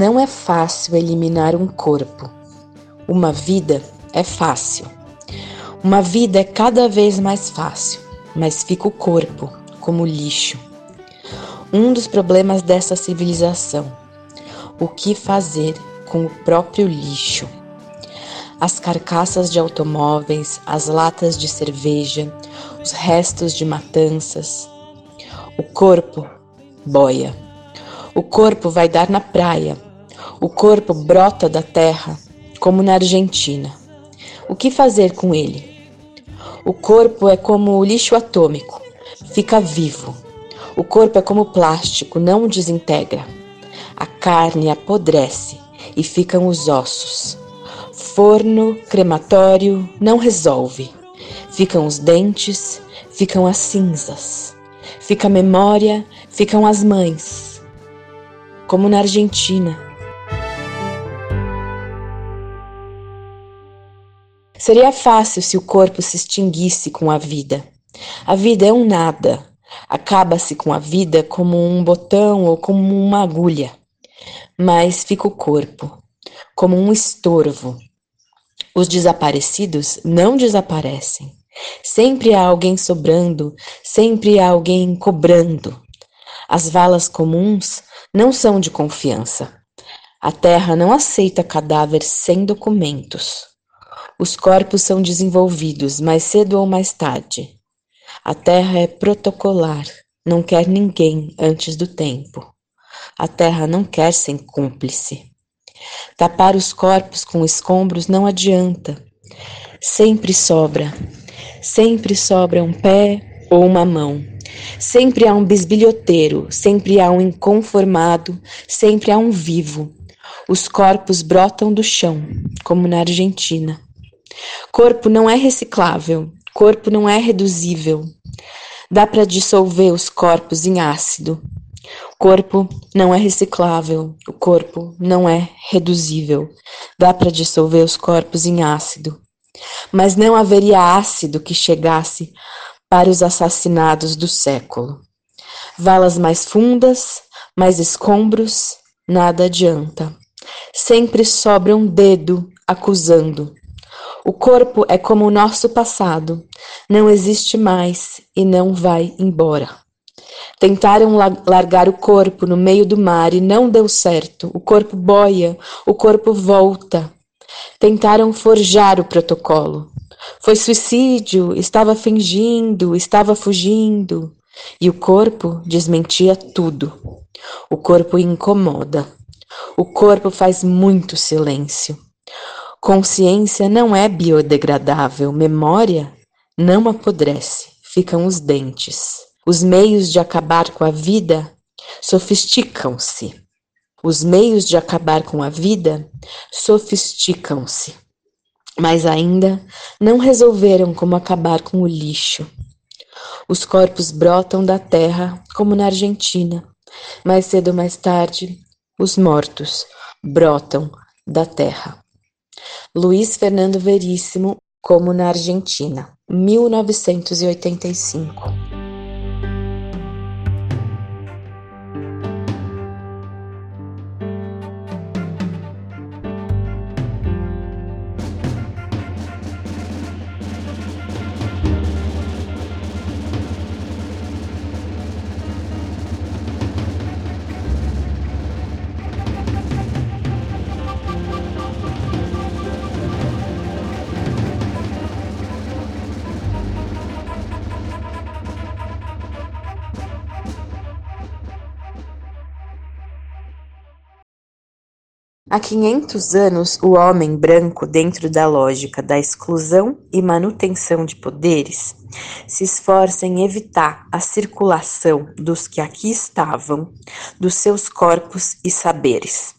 Não é fácil eliminar um corpo. Uma vida é fácil. Uma vida é cada vez mais fácil, mas fica o corpo como lixo. Um dos problemas dessa civilização. O que fazer com o próprio lixo? As carcaças de automóveis, as latas de cerveja, os restos de matanças. O corpo boia. O corpo vai dar na praia. O corpo brota da terra, como na Argentina. O que fazer com ele? O corpo é como o lixo atômico, fica vivo. O corpo é como plástico, não desintegra. A carne apodrece e ficam os ossos. Forno, crematório, não resolve. Ficam os dentes, ficam as cinzas. Fica a memória, ficam as mães. Como na Argentina. Seria fácil se o corpo se extinguisse com a vida. A vida é um nada. Acaba-se com a vida como um botão ou como uma agulha. Mas fica o corpo, como um estorvo. Os desaparecidos não desaparecem. Sempre há alguém sobrando, sempre há alguém cobrando. As valas comuns não são de confiança. A terra não aceita cadáver sem documentos. Os corpos são desenvolvidos mais cedo ou mais tarde. A terra é protocolar, não quer ninguém antes do tempo. A terra não quer sem cúmplice. Tapar os corpos com escombros não adianta. Sempre sobra. Sempre sobra um pé ou uma mão. Sempre há um bisbilhoteiro, sempre há um inconformado, sempre há um vivo. Os corpos brotam do chão, como na Argentina. Corpo não é reciclável, corpo não é reduzível. Dá para dissolver os corpos em ácido. Corpo não é reciclável, o corpo não é reduzível. Dá para dissolver os corpos em ácido. Mas não haveria ácido que chegasse para os assassinados do século. Valas mais fundas, mais escombros, nada adianta. Sempre sobra um dedo acusando, o corpo é como o nosso passado, não existe mais e não vai embora. Tentaram largar o corpo no meio do mar e não deu certo. O corpo boia, o corpo volta. Tentaram forjar o protocolo. Foi suicídio, estava fingindo, estava fugindo. E o corpo desmentia tudo. O corpo incomoda. O corpo faz muito silêncio. Consciência não é biodegradável, memória não apodrece, ficam os dentes. Os meios de acabar com a vida sofisticam-se. Os meios de acabar com a vida sofisticam-se. Mas ainda não resolveram como acabar com o lixo. Os corpos brotam da terra, como na Argentina. Mais cedo ou mais tarde, os mortos brotam da terra. Luiz Fernando Veríssimo, como na Argentina, 1985. Há 500 anos, o homem branco, dentro da lógica da exclusão e manutenção de poderes, se esforça em evitar a circulação dos que aqui estavam, dos seus corpos e saberes.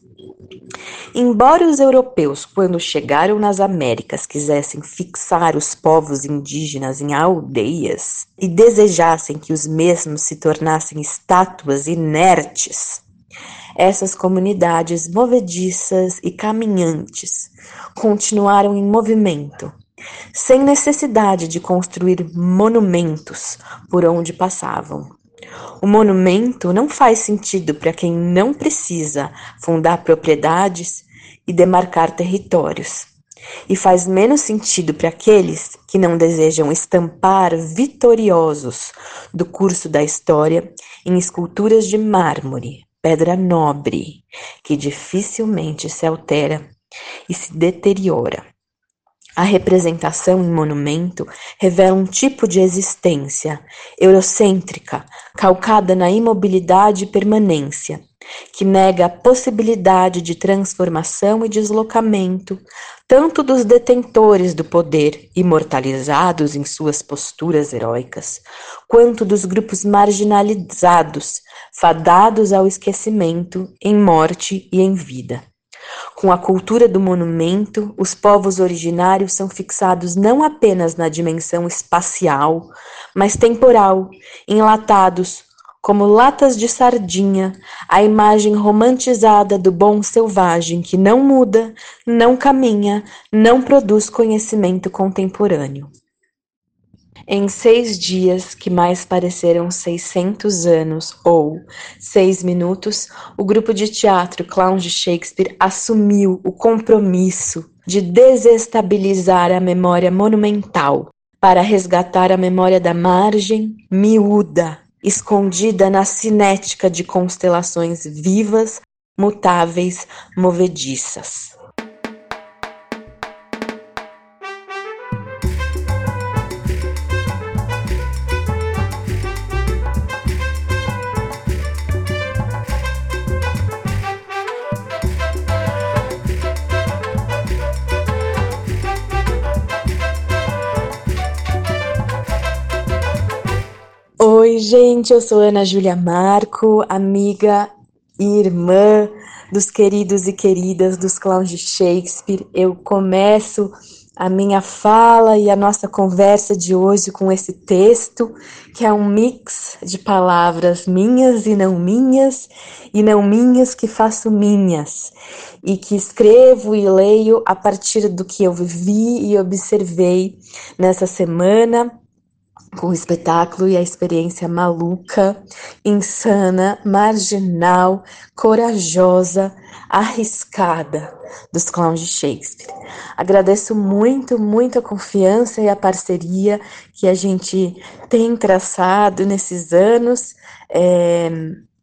Embora os europeus, quando chegaram nas Américas, quisessem fixar os povos indígenas em aldeias e desejassem que os mesmos se tornassem estátuas inertes, essas comunidades movediças e caminhantes continuaram em movimento, sem necessidade de construir monumentos por onde passavam. O monumento não faz sentido para quem não precisa fundar propriedades e demarcar territórios, e faz menos sentido para aqueles que não desejam estampar vitoriosos do curso da história em esculturas de mármore, pedra nobre, que dificilmente se altera e se deteriora. A representação em monumento revela um tipo de existência eurocêntrica, calcada na imobilidade e permanência, que nega a possibilidade de transformação e deslocamento, tanto dos detentores do poder, imortalizados em suas posturas heróicas, quanto dos grupos marginalizados, fadados ao esquecimento em morte e em vida. Com a cultura do monumento, os povos originários são fixados não apenas na dimensão espacial, mas temporal, enlatados, como latas de sardinha, a imagem romantizada do bom selvagem que não muda, não caminha, não produz conhecimento contemporâneo. Em seis dias, que mais pareceram seiscentos anos, ou seis minutos, o grupo de teatro Clowns de Shakespeare assumiu o compromisso de desestabilizar a memória monumental para resgatar a memória da margem miúda, escondida na cinética de constelações vivas, mutáveis, movediças. Gente, eu sou Ana Júlia Marco, amiga e irmã dos queridos e queridas dos clowns de Shakespeare. Eu começo a minha fala e a nossa conversa de hoje com esse texto, que é um mix de palavras minhas e não minhas, e não minhas que faço minhas, e que escrevo e leio a partir do que eu vivi e observei nessa semana com o espetáculo e a experiência maluca, insana, marginal, corajosa, arriscada dos clowns de Shakespeare. Agradeço muito, muito a confiança e a parceria que a gente tem traçado nesses anos. É,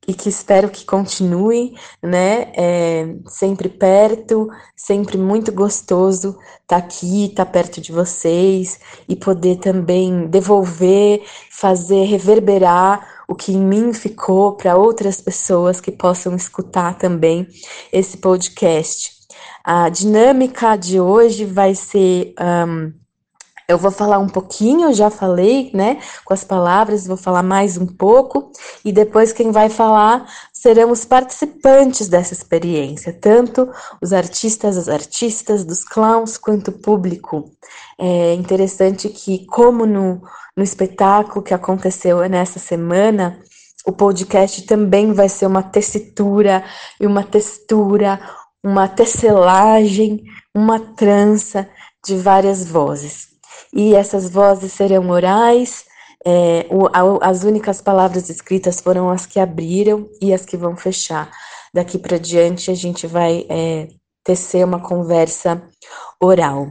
e que espero que continue, né? É, sempre perto, sempre muito gostoso estar tá aqui, estar tá perto de vocês e poder também devolver, fazer reverberar o que em mim ficou para outras pessoas que possam escutar também esse podcast. A dinâmica de hoje vai ser. Um, eu vou falar um pouquinho, já falei, né, com as palavras, vou falar mais um pouco, e depois quem vai falar serão os participantes dessa experiência, tanto os artistas, as artistas, dos clowns, quanto o público. É interessante que, como no, no espetáculo que aconteceu nessa semana, o podcast também vai ser uma tessitura e uma textura, uma tesselagem, uma trança de várias vozes e essas vozes serão orais. É, o, a, as únicas palavras escritas foram as que abriram e as que vão fechar. Daqui para diante a gente vai é, tecer uma conversa oral.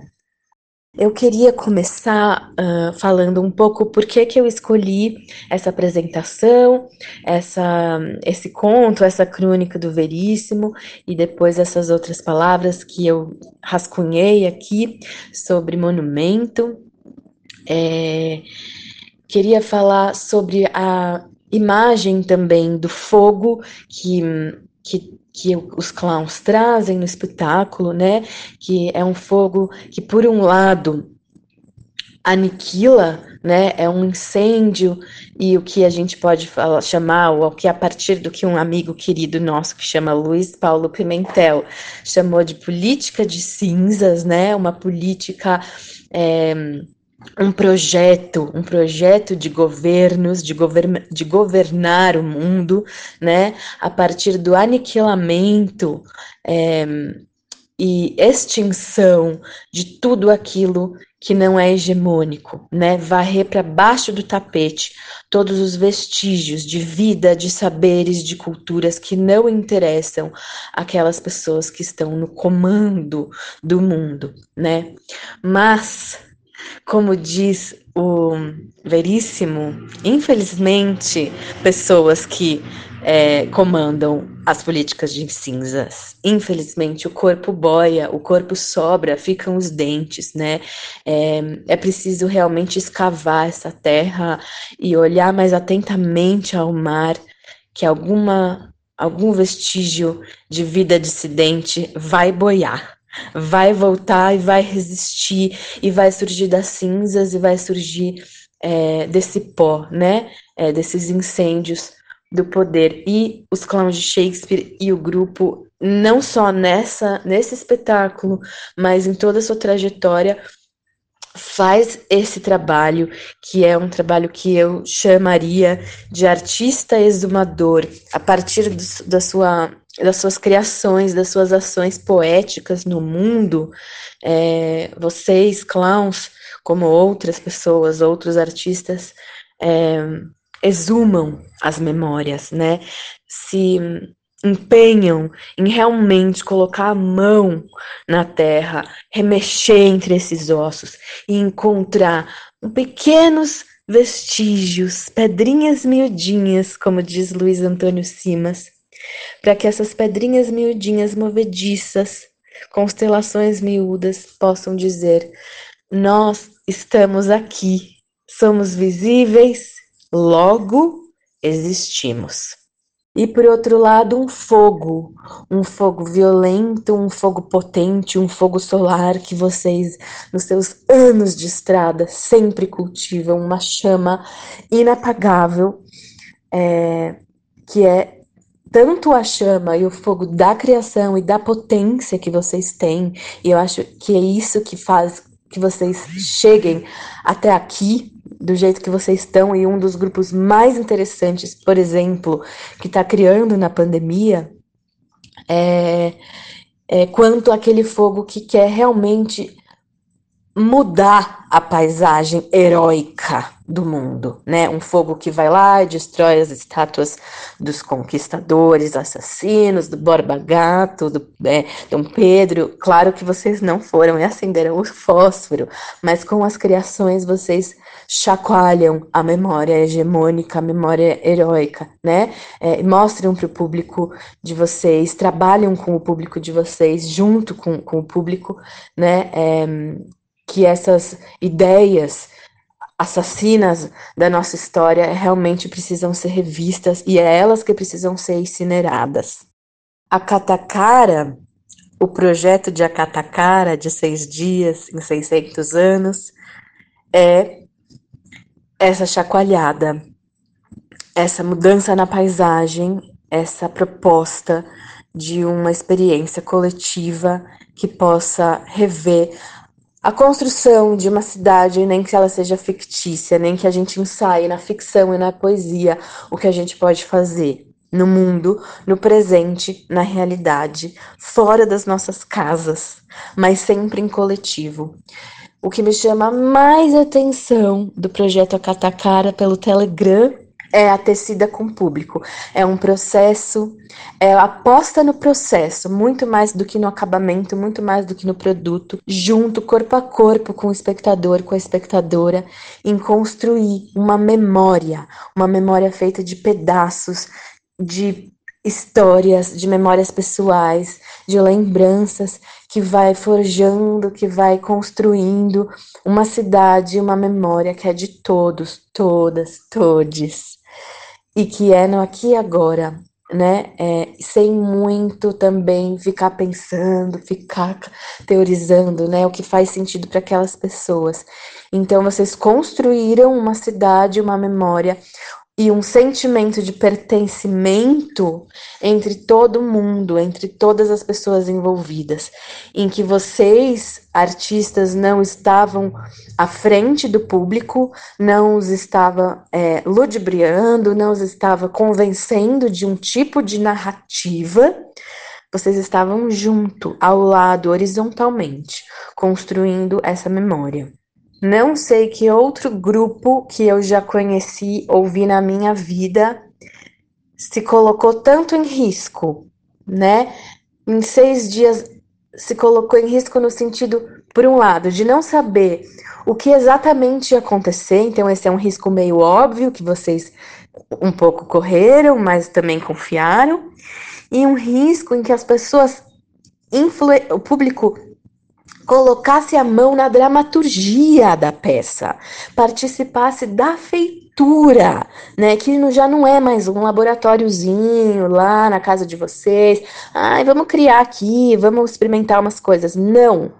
Eu queria começar uh, falando um pouco por que, que eu escolhi essa apresentação, essa, esse conto, essa crônica do Veríssimo e depois essas outras palavras que eu rascunhei aqui sobre monumento. É, queria falar sobre a imagem também do fogo que, que, que os clowns trazem no espetáculo, né? Que é um fogo que, por um lado, aniquila, né? É um incêndio e o que a gente pode falar, chamar, ou o que a partir do que um amigo querido nosso que chama Luiz Paulo Pimentel chamou de política de cinzas, né? Uma política é, um projeto, um projeto de governos, de, govern de governar o mundo, né, a partir do aniquilamento é, e extinção de tudo aquilo que não é hegemônico, né? Varrer para baixo do tapete todos os vestígios de vida, de saberes, de culturas que não interessam aquelas pessoas que estão no comando do mundo, né? Mas, como diz o Veríssimo, infelizmente, pessoas que é, comandam as políticas de cinzas. Infelizmente, o corpo boia, o corpo sobra, ficam os dentes, né? É, é preciso realmente escavar essa terra e olhar mais atentamente ao mar, que alguma algum vestígio de vida dissidente vai boiar, vai voltar e vai resistir e vai surgir das cinzas e vai surgir é, desse pó, né? É, desses incêndios do poder e os clowns de Shakespeare e o grupo não só nessa nesse espetáculo, mas em toda a sua trajetória faz esse trabalho que é um trabalho que eu chamaria de artista exumador a partir do, da sua das suas criações, das suas ações poéticas no mundo, é, vocês clowns, como outras pessoas, outros artistas, é, exumam as memórias, né? Se empenham em realmente colocar a mão na terra, remexer entre esses ossos e encontrar pequenos vestígios, pedrinhas miudinhas, como diz Luiz Antônio Simas, para que essas pedrinhas miudinhas movediças, constelações miúdas, possam dizer: nós estamos aqui, somos visíveis, logo existimos. E por outro lado, um fogo, um fogo violento, um fogo potente, um fogo solar que vocês, nos seus anos de estrada, sempre cultivam, uma chama inapagável, é, que é tanto a chama e o fogo da criação e da potência que vocês têm, e eu acho que é isso que faz que vocês cheguem até aqui do jeito que vocês estão e um dos grupos mais interessantes, por exemplo, que está criando na pandemia, é, é quanto aquele fogo que quer realmente mudar a paisagem heróica do mundo, né? Um fogo que vai lá e destrói as estátuas dos conquistadores, assassinos, do Borba Gato, do é, Dom Pedro. Claro que vocês não foram e acenderam o fósforo, mas com as criações vocês chacoalham a memória hegemônica, a memória heróica, né? É, mostram para o público de vocês, trabalham com o público de vocês, junto com, com o público, né? É, que essas ideias assassinas da nossa história realmente precisam ser revistas e é elas que precisam ser incineradas. A Catacara, o projeto de Acatacara de seis dias em 600 anos, é essa chacoalhada, essa mudança na paisagem, essa proposta de uma experiência coletiva que possa rever a construção de uma cidade, nem que ela seja fictícia, nem que a gente ensaie na ficção e na poesia o que a gente pode fazer no mundo, no presente, na realidade, fora das nossas casas, mas sempre em coletivo. O que me chama mais atenção do projeto Acatacara pelo Telegram é a tecida com o público. É um processo, é aposta no processo, muito mais do que no acabamento, muito mais do que no produto, junto, corpo a corpo com o espectador, com a espectadora, em construir uma memória, uma memória feita de pedaços, de histórias, de memórias pessoais, de lembranças que vai forjando, que vai construindo uma cidade, uma memória que é de todos, todas, todes e que é no aqui e agora, né? É, sem muito também ficar pensando, ficar teorizando, né? O que faz sentido para aquelas pessoas. Então, vocês construíram uma cidade, uma memória, e um sentimento de pertencimento entre todo mundo, entre todas as pessoas envolvidas, em que vocês, artistas, não estavam à frente do público, não os estava é, ludibriando, não os estava convencendo de um tipo de narrativa, vocês estavam junto, ao lado, horizontalmente, construindo essa memória. Não sei que outro grupo que eu já conheci ou vi na minha vida se colocou tanto em risco, né? Em seis dias se colocou em risco no sentido, por um lado, de não saber o que exatamente ia acontecer, então esse é um risco meio óbvio que vocês um pouco correram, mas também confiaram, e um risco em que as pessoas, o público colocasse a mão na dramaturgia da peça, participasse da feitura, né? Que já não é mais um laboratóriozinho lá na casa de vocês. Ai, vamos criar aqui, vamos experimentar umas coisas. Não.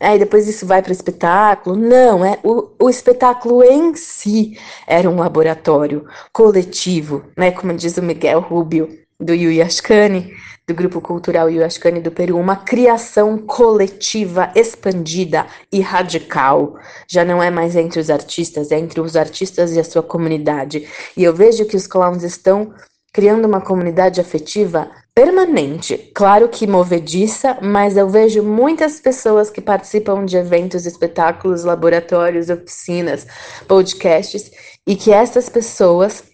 Aí depois isso vai para o espetáculo. Não, é o, o espetáculo em si era um laboratório coletivo, né? Como diz o Miguel Rubio do Yu Yashkani do Grupo Cultural Yuashkani do Peru, uma criação coletiva, expandida e radical. Já não é mais entre os artistas, é entre os artistas e a sua comunidade. E eu vejo que os clowns estão criando uma comunidade afetiva permanente. Claro que movediça, mas eu vejo muitas pessoas que participam de eventos, espetáculos, laboratórios, oficinas, podcasts, e que essas pessoas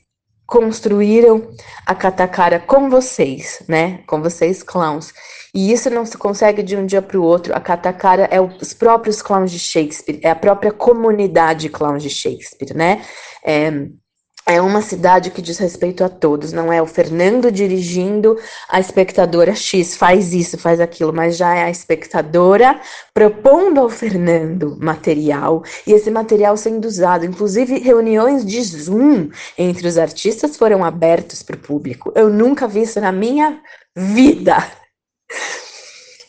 construíram a Katakara com vocês, né? Com vocês, clowns. E isso não se consegue de um dia para o outro. A Katakara é os próprios clowns de Shakespeare, é a própria comunidade clowns de Shakespeare, né? É, é uma cidade que diz respeito a todos, não é o Fernando dirigindo a espectadora X, faz isso, faz aquilo, mas já é a espectadora propondo ao Fernando material e esse material sendo usado. Inclusive, reuniões de Zoom entre os artistas foram abertos para o público. Eu nunca vi isso na minha vida.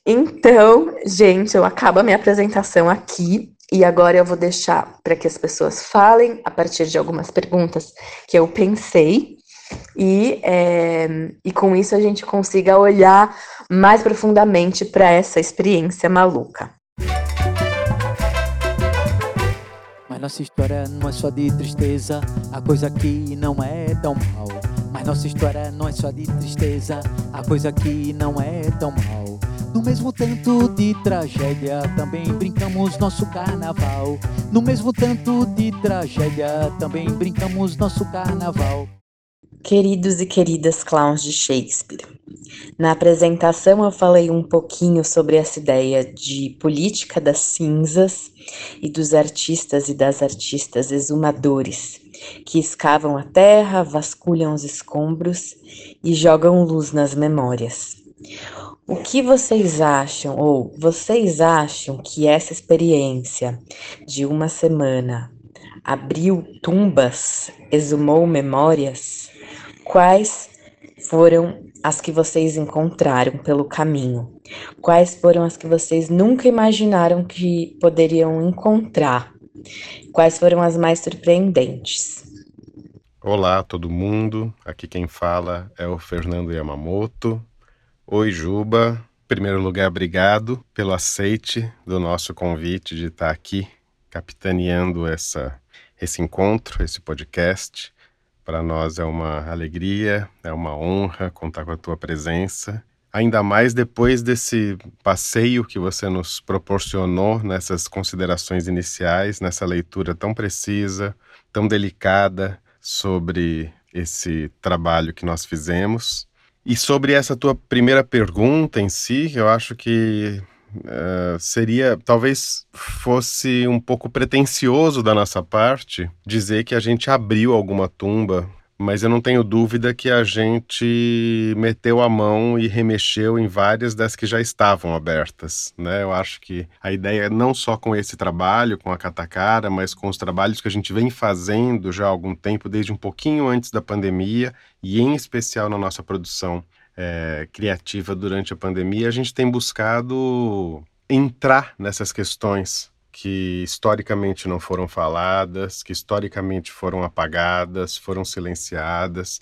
Então, gente, eu acabo a minha apresentação aqui. E agora eu vou deixar para que as pessoas falem a partir de algumas perguntas que eu pensei, e, é, e com isso a gente consiga olhar mais profundamente para essa experiência maluca. Mas nossa história não é só de tristeza, a coisa aqui não é tão mal. Mas nossa história não é só de tristeza, a coisa aqui não é tão mal. No mesmo tanto de tragédia, também brincamos nosso carnaval. No mesmo tanto de tragédia, também brincamos nosso carnaval. Queridos e queridas clowns de Shakespeare, na apresentação eu falei um pouquinho sobre essa ideia de política das cinzas e dos artistas e das artistas exumadores que escavam a terra, vasculham os escombros e jogam luz nas memórias. O que vocês acham, ou vocês acham que essa experiência de uma semana abriu tumbas, exumou memórias? Quais foram as que vocês encontraram pelo caminho? Quais foram as que vocês nunca imaginaram que poderiam encontrar? Quais foram as mais surpreendentes? Olá, todo mundo. Aqui quem fala é o Fernando Yamamoto, Oi, Juba. Em primeiro lugar, obrigado pelo aceite do nosso convite de estar aqui capitaneando essa, esse encontro, esse podcast. Para nós é uma alegria, é uma honra contar com a tua presença. Ainda mais depois desse passeio que você nos proporcionou nessas considerações iniciais, nessa leitura tão precisa, tão delicada sobre esse trabalho que nós fizemos. E sobre essa tua primeira pergunta em si, eu acho que uh, seria, talvez fosse um pouco pretensioso da nossa parte dizer que a gente abriu alguma tumba mas eu não tenho dúvida que a gente meteu a mão e remexeu em várias das que já estavam abertas, né? Eu acho que a ideia não só com esse trabalho, com a Catacara, mas com os trabalhos que a gente vem fazendo já há algum tempo, desde um pouquinho antes da pandemia e em especial na nossa produção é, criativa durante a pandemia, a gente tem buscado entrar nessas questões que historicamente não foram faladas, que historicamente foram apagadas, foram silenciadas.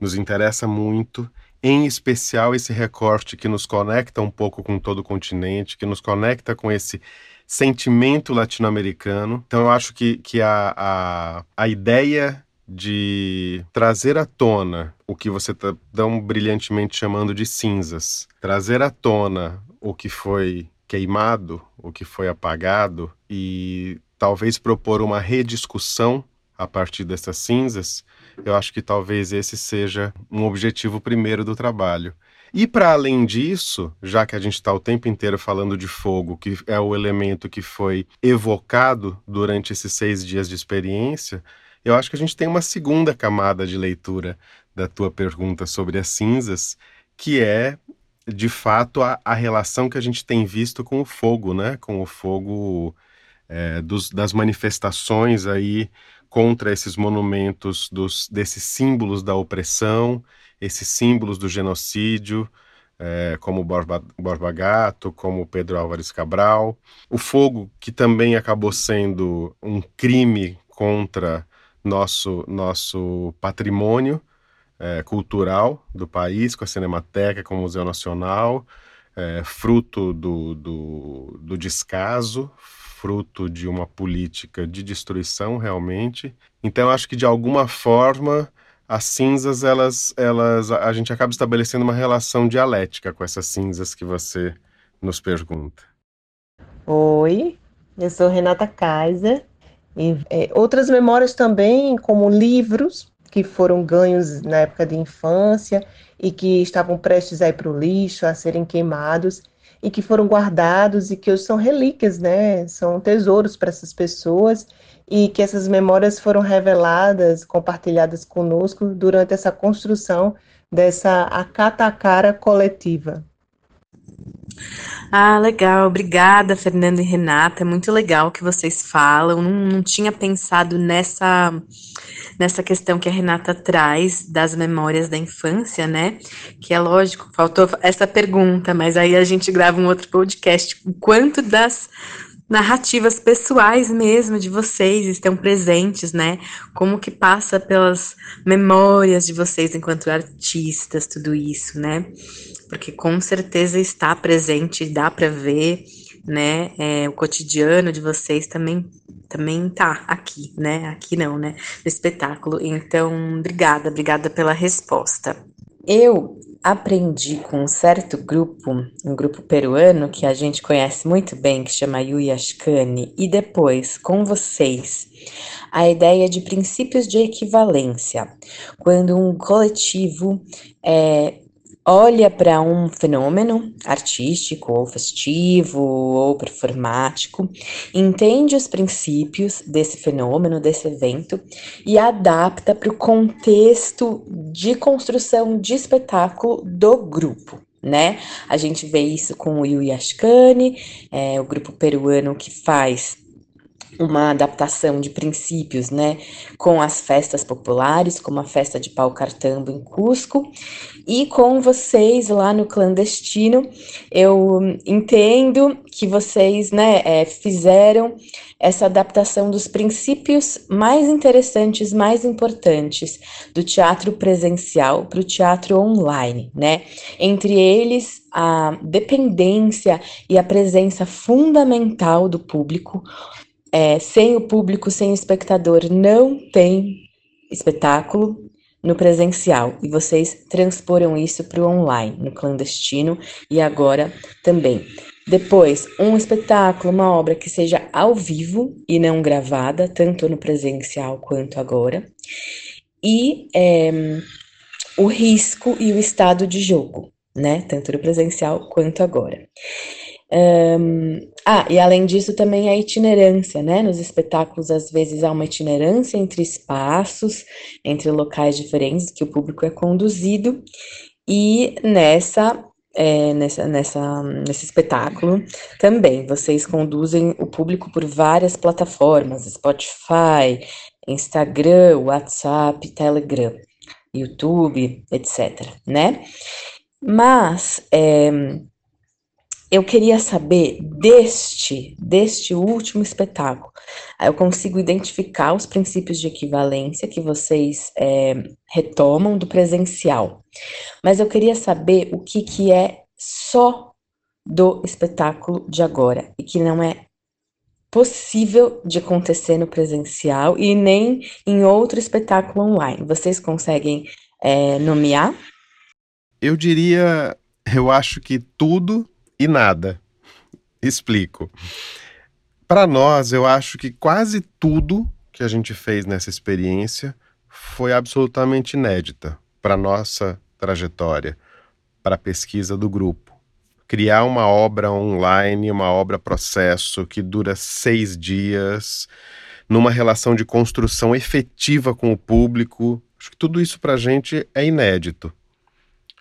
Nos interessa muito, em especial esse recorte que nos conecta um pouco com todo o continente, que nos conecta com esse sentimento latino-americano. Então eu acho que, que a, a, a ideia de trazer à tona o que você está tão brilhantemente chamando de cinzas, trazer à tona o que foi queimado, o que foi apagado, e talvez propor uma rediscussão a partir dessas cinzas, eu acho que talvez esse seja um objetivo primeiro do trabalho. E para além disso, já que a gente está o tempo inteiro falando de fogo, que é o elemento que foi evocado durante esses seis dias de experiência, eu acho que a gente tem uma segunda camada de leitura da tua pergunta sobre as cinzas, que é de fato a, a relação que a gente tem visto com o fogo, né? Com o fogo é, dos, das manifestações aí contra esses monumentos dos, desses símbolos da opressão, esses símbolos do genocídio, é, como Borba, Borba Gato, como Pedro Álvares Cabral. O fogo, que também acabou sendo um crime contra nosso, nosso patrimônio é, cultural do país, com a Cinemateca, com o Museu Nacional, é, fruto do, do, do descaso, fruto de uma política de destruição realmente. Então acho que de alguma forma as cinzas elas elas a gente acaba estabelecendo uma relação dialética com essas cinzas que você nos pergunta. Oi, eu sou Renata Kaiser e é, outras memórias também como livros que foram ganhos na época de infância e que estavam prestes a ir para o lixo, a serem queimados e que foram guardados e que hoje são relíquias, né? São tesouros para essas pessoas e que essas memórias foram reveladas, compartilhadas conosco durante essa construção dessa acatacara coletiva. Ah, legal. Obrigada, Fernanda e Renata. É muito legal o que vocês falam. Não, não tinha pensado nessa nessa questão que a Renata traz das memórias da infância, né? Que é lógico, faltou essa pergunta, mas aí a gente grava um outro podcast. O quanto das narrativas pessoais mesmo de vocês estão presentes, né? Como que passa pelas memórias de vocês enquanto artistas, tudo isso, né? Porque com certeza está presente, dá para ver, né? É, o cotidiano de vocês também também tá aqui, né? Aqui não, né? No espetáculo. Então, obrigada, obrigada pela resposta. Eu aprendi com um certo grupo, um grupo peruano que a gente conhece muito bem, que chama Yuyashkani, e depois com vocês, a ideia de princípios de equivalência. Quando um coletivo é, olha para um fenômeno artístico ou festivo ou performático, entende os princípios desse fenômeno, desse evento e adapta para o contexto de construção de espetáculo do grupo. Né? A gente vê isso com o Yu Yashkani, é, o grupo peruano que faz uma adaptação de princípios, né, com as festas populares, como a festa de pau cartambo em Cusco, e com vocês lá no clandestino, eu entendo que vocês, né, é, fizeram essa adaptação dos princípios mais interessantes, mais importantes do teatro presencial para o teatro online, né? Entre eles, a dependência e a presença fundamental do público, é, sem o público, sem o espectador, não tem espetáculo no presencial e vocês transporam isso para o online, no clandestino e agora também. Depois, um espetáculo, uma obra que seja ao vivo e não gravada, tanto no presencial quanto agora. E é, o risco e o estado de jogo, né? Tanto no presencial quanto agora. Um, ah, e além disso também a itinerância, né? Nos espetáculos, às vezes, há uma itinerância entre espaços, entre locais diferentes que o público é conduzido, e nessa, é, nessa, nessa, nesse espetáculo também vocês conduzem o público por várias plataformas, Spotify, Instagram, WhatsApp, Telegram, YouTube, etc, né? Mas é, eu queria saber deste, deste último espetáculo. Eu consigo identificar os princípios de equivalência que vocês é, retomam do presencial. Mas eu queria saber o que, que é só do espetáculo de agora e que não é possível de acontecer no presencial e nem em outro espetáculo online. Vocês conseguem é, nomear? Eu diria, eu acho que tudo e nada. Explico. Para nós, eu acho que quase tudo que a gente fez nessa experiência foi absolutamente inédita para nossa trajetória, para a pesquisa do grupo. Criar uma obra online, uma obra processo que dura seis dias, numa relação de construção efetiva com o público, acho que tudo isso para a gente é inédito.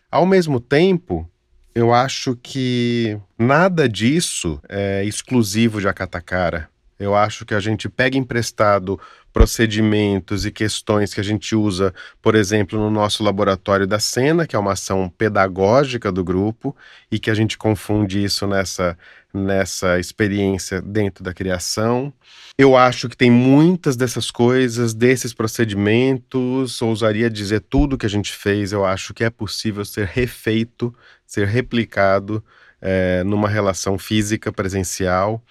Ao mesmo tempo, eu acho que nada disso é exclusivo de Acatacara. Eu acho que a gente pega emprestado procedimentos e questões que a gente usa, por exemplo, no nosso laboratório da cena, que é uma ação pedagógica do grupo, e que a gente confunde isso nessa, nessa experiência dentro da criação. Eu acho que tem muitas dessas coisas, desses procedimentos, ousaria dizer tudo que a gente fez, eu acho que é possível ser refeito, ser replicado é, numa relação física presencial.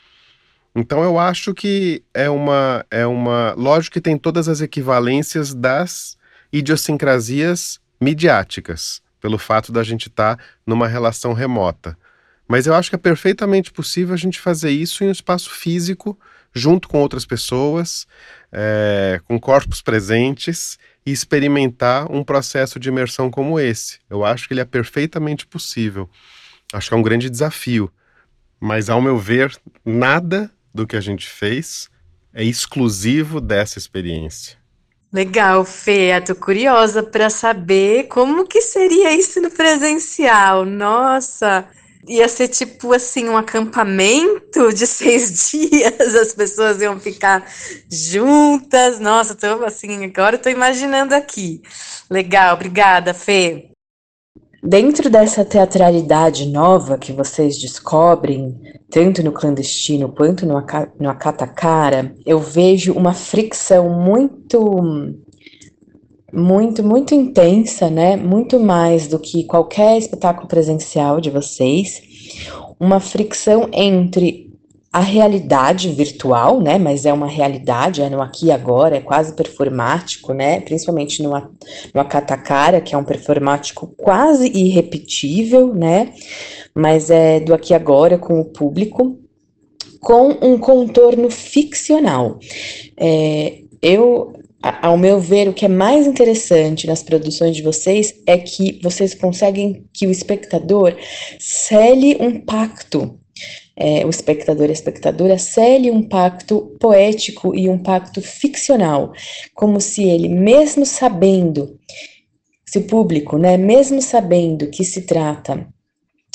Então eu acho que é uma é uma lógico que tem todas as equivalências das idiosincrasias midiáticas, pelo fato da gente estar tá numa relação remota. Mas eu acho que é perfeitamente possível a gente fazer isso em um espaço físico, junto com outras pessoas, é, com corpos presentes, e experimentar um processo de imersão como esse. Eu acho que ele é perfeitamente possível. Acho que é um grande desafio. Mas, ao meu ver, nada do que a gente fez é exclusivo dessa experiência. Legal, Fê. Eu tô curiosa para saber como que seria isso no presencial. Nossa, ia ser tipo assim um acampamento de seis dias. As pessoas iam ficar juntas. Nossa, tô assim agora tô imaginando aqui. Legal, obrigada, Fê. Dentro dessa teatralidade nova que vocês descobrem, tanto no clandestino quanto no, Acatacara, eu vejo uma fricção muito, muito, muito intensa, né? Muito mais do que qualquer espetáculo presencial de vocês. Uma fricção entre a realidade virtual, né? Mas é uma realidade, é no aqui e agora, é quase performático, né? Principalmente no, no Akatacara, que é um performático quase irrepetível, né? Mas é do aqui e agora com o público, com um contorno ficcional. É, eu ao meu ver, o que é mais interessante nas produções de vocês é que vocês conseguem que o espectador cele um pacto é, o espectador e a espectadora cele um pacto poético e um pacto ficcional, como se ele, mesmo sabendo, se o público, né, mesmo sabendo que se trata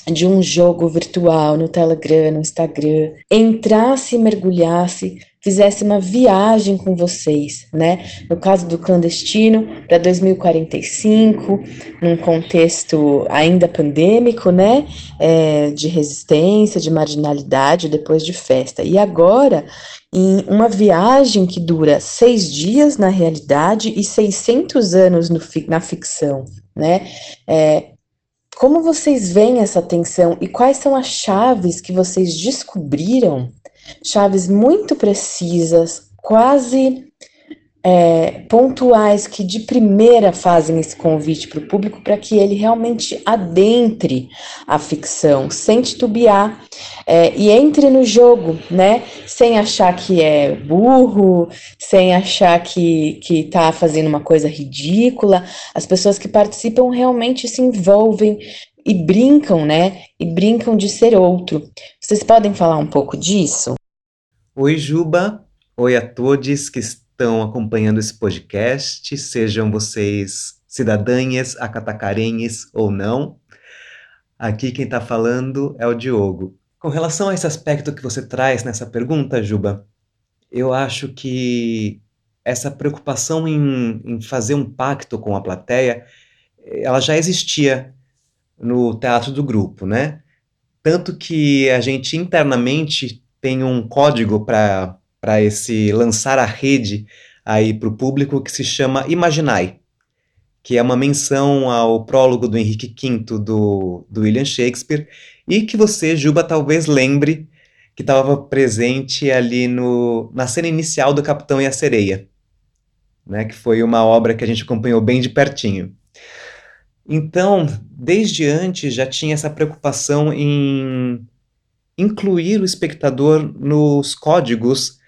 de um jogo virtual no Telegram, no Instagram, entrasse e mergulhasse fizesse uma viagem com vocês, né? No caso do clandestino, para 2045, num contexto ainda pandêmico, né? É, de resistência, de marginalidade, depois de festa. E agora, em uma viagem que dura seis dias na realidade e 600 anos no, na ficção, né? É, como vocês veem essa tensão e quais são as chaves que vocês descobriram chaves muito precisas, quase é, pontuais, que de primeira fazem esse convite para o público para que ele realmente adentre a ficção, sem titubear é, e entre no jogo, né? Sem achar que é burro, sem achar que está fazendo uma coisa ridícula. As pessoas que participam realmente se envolvem e brincam, né? E brincam de ser outro. Vocês podem falar um pouco disso? Oi, Juba. Oi a todos que estão acompanhando esse podcast, sejam vocês cidadãs, acatacarenhas ou não. Aqui quem está falando é o Diogo. Com relação a esse aspecto que você traz nessa pergunta, Juba, eu acho que essa preocupação em, em fazer um pacto com a plateia, ela já existia no teatro do grupo, né? Tanto que a gente internamente tem um código para esse lançar a rede aí para o público que se chama Imaginai, que é uma menção ao prólogo do Henrique V do, do William Shakespeare e que você, Juba, talvez lembre que estava presente ali no, na cena inicial do Capitão e a Sereia, né, que foi uma obra que a gente acompanhou bem de pertinho. Então, desde antes já tinha essa preocupação em incluir o espectador nos códigos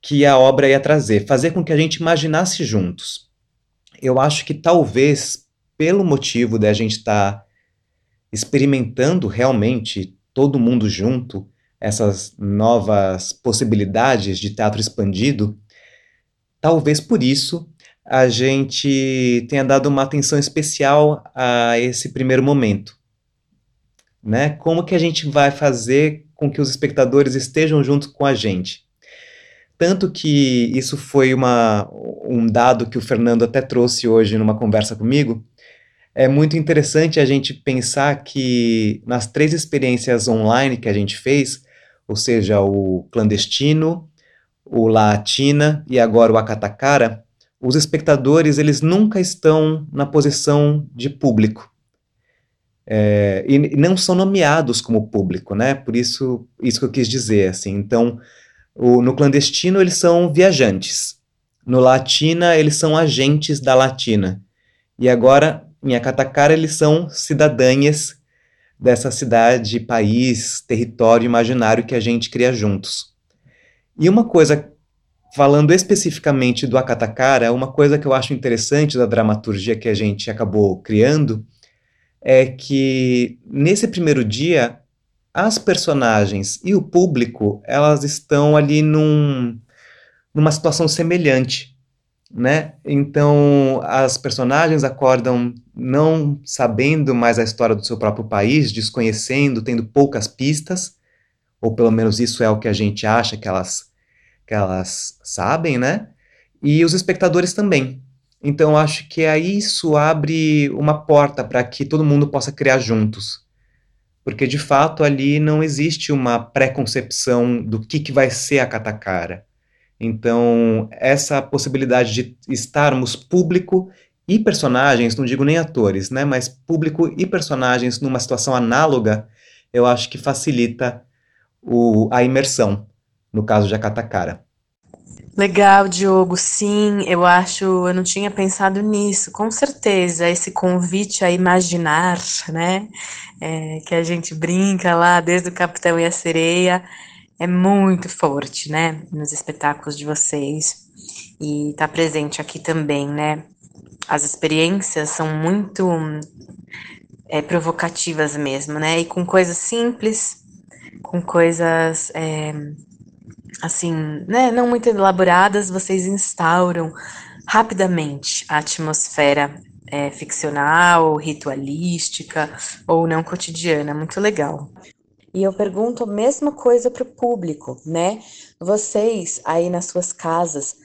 que a obra ia trazer, fazer com que a gente imaginasse juntos. Eu acho que talvez, pelo motivo de a gente estar tá experimentando realmente todo mundo junto, essas novas possibilidades de teatro expandido, talvez por isso a gente tenha dado uma atenção especial a esse primeiro momento. Né? Como que a gente vai fazer com que os espectadores estejam junto com a gente? Tanto que isso foi uma, um dado que o Fernando até trouxe hoje numa conversa comigo. É muito interessante a gente pensar que nas três experiências online que a gente fez, ou seja, o clandestino, o Latina e agora o Acatacara, os espectadores eles nunca estão na posição de público. É, e não são nomeados como público, né? Por isso, isso que eu quis dizer, assim. Então, o, no clandestino eles são viajantes. No Latina eles são agentes da Latina. E agora, em Acatacara, eles são cidadãs dessa cidade, país, território imaginário que a gente cria juntos. E uma coisa, falando especificamente do Acatacara, uma coisa que eu acho interessante da dramaturgia que a gente acabou criando é que nesse primeiro dia as personagens e o público elas estão ali num, numa situação semelhante, né? Então as personagens acordam não sabendo mais a história do seu próprio país, desconhecendo, tendo poucas pistas, ou pelo menos isso é o que a gente acha que elas que elas sabem, né? E os espectadores também. Então acho que aí isso abre uma porta para que todo mundo possa criar juntos porque de fato ali não existe uma preconcepção do que, que vai ser a catacara. Então, essa possibilidade de estarmos público e personagens, não digo nem atores, né, mas público e personagens numa situação análoga, eu acho que facilita o, a imersão, no caso de a catacara. Legal, Diogo. Sim, eu acho, eu não tinha pensado nisso. Com certeza, esse convite a imaginar, né? É, que a gente brinca lá desde o Capitão e a Sereia, é muito forte, né? Nos espetáculos de vocês. E tá presente aqui também, né? As experiências são muito é, provocativas mesmo, né? E com coisas simples, com coisas. É, assim, né, não muito elaboradas, vocês instauram rapidamente a atmosfera é, ficcional, ritualística ou não cotidiana, muito legal. E eu pergunto a mesma coisa para o público, né? Vocês aí nas suas casas,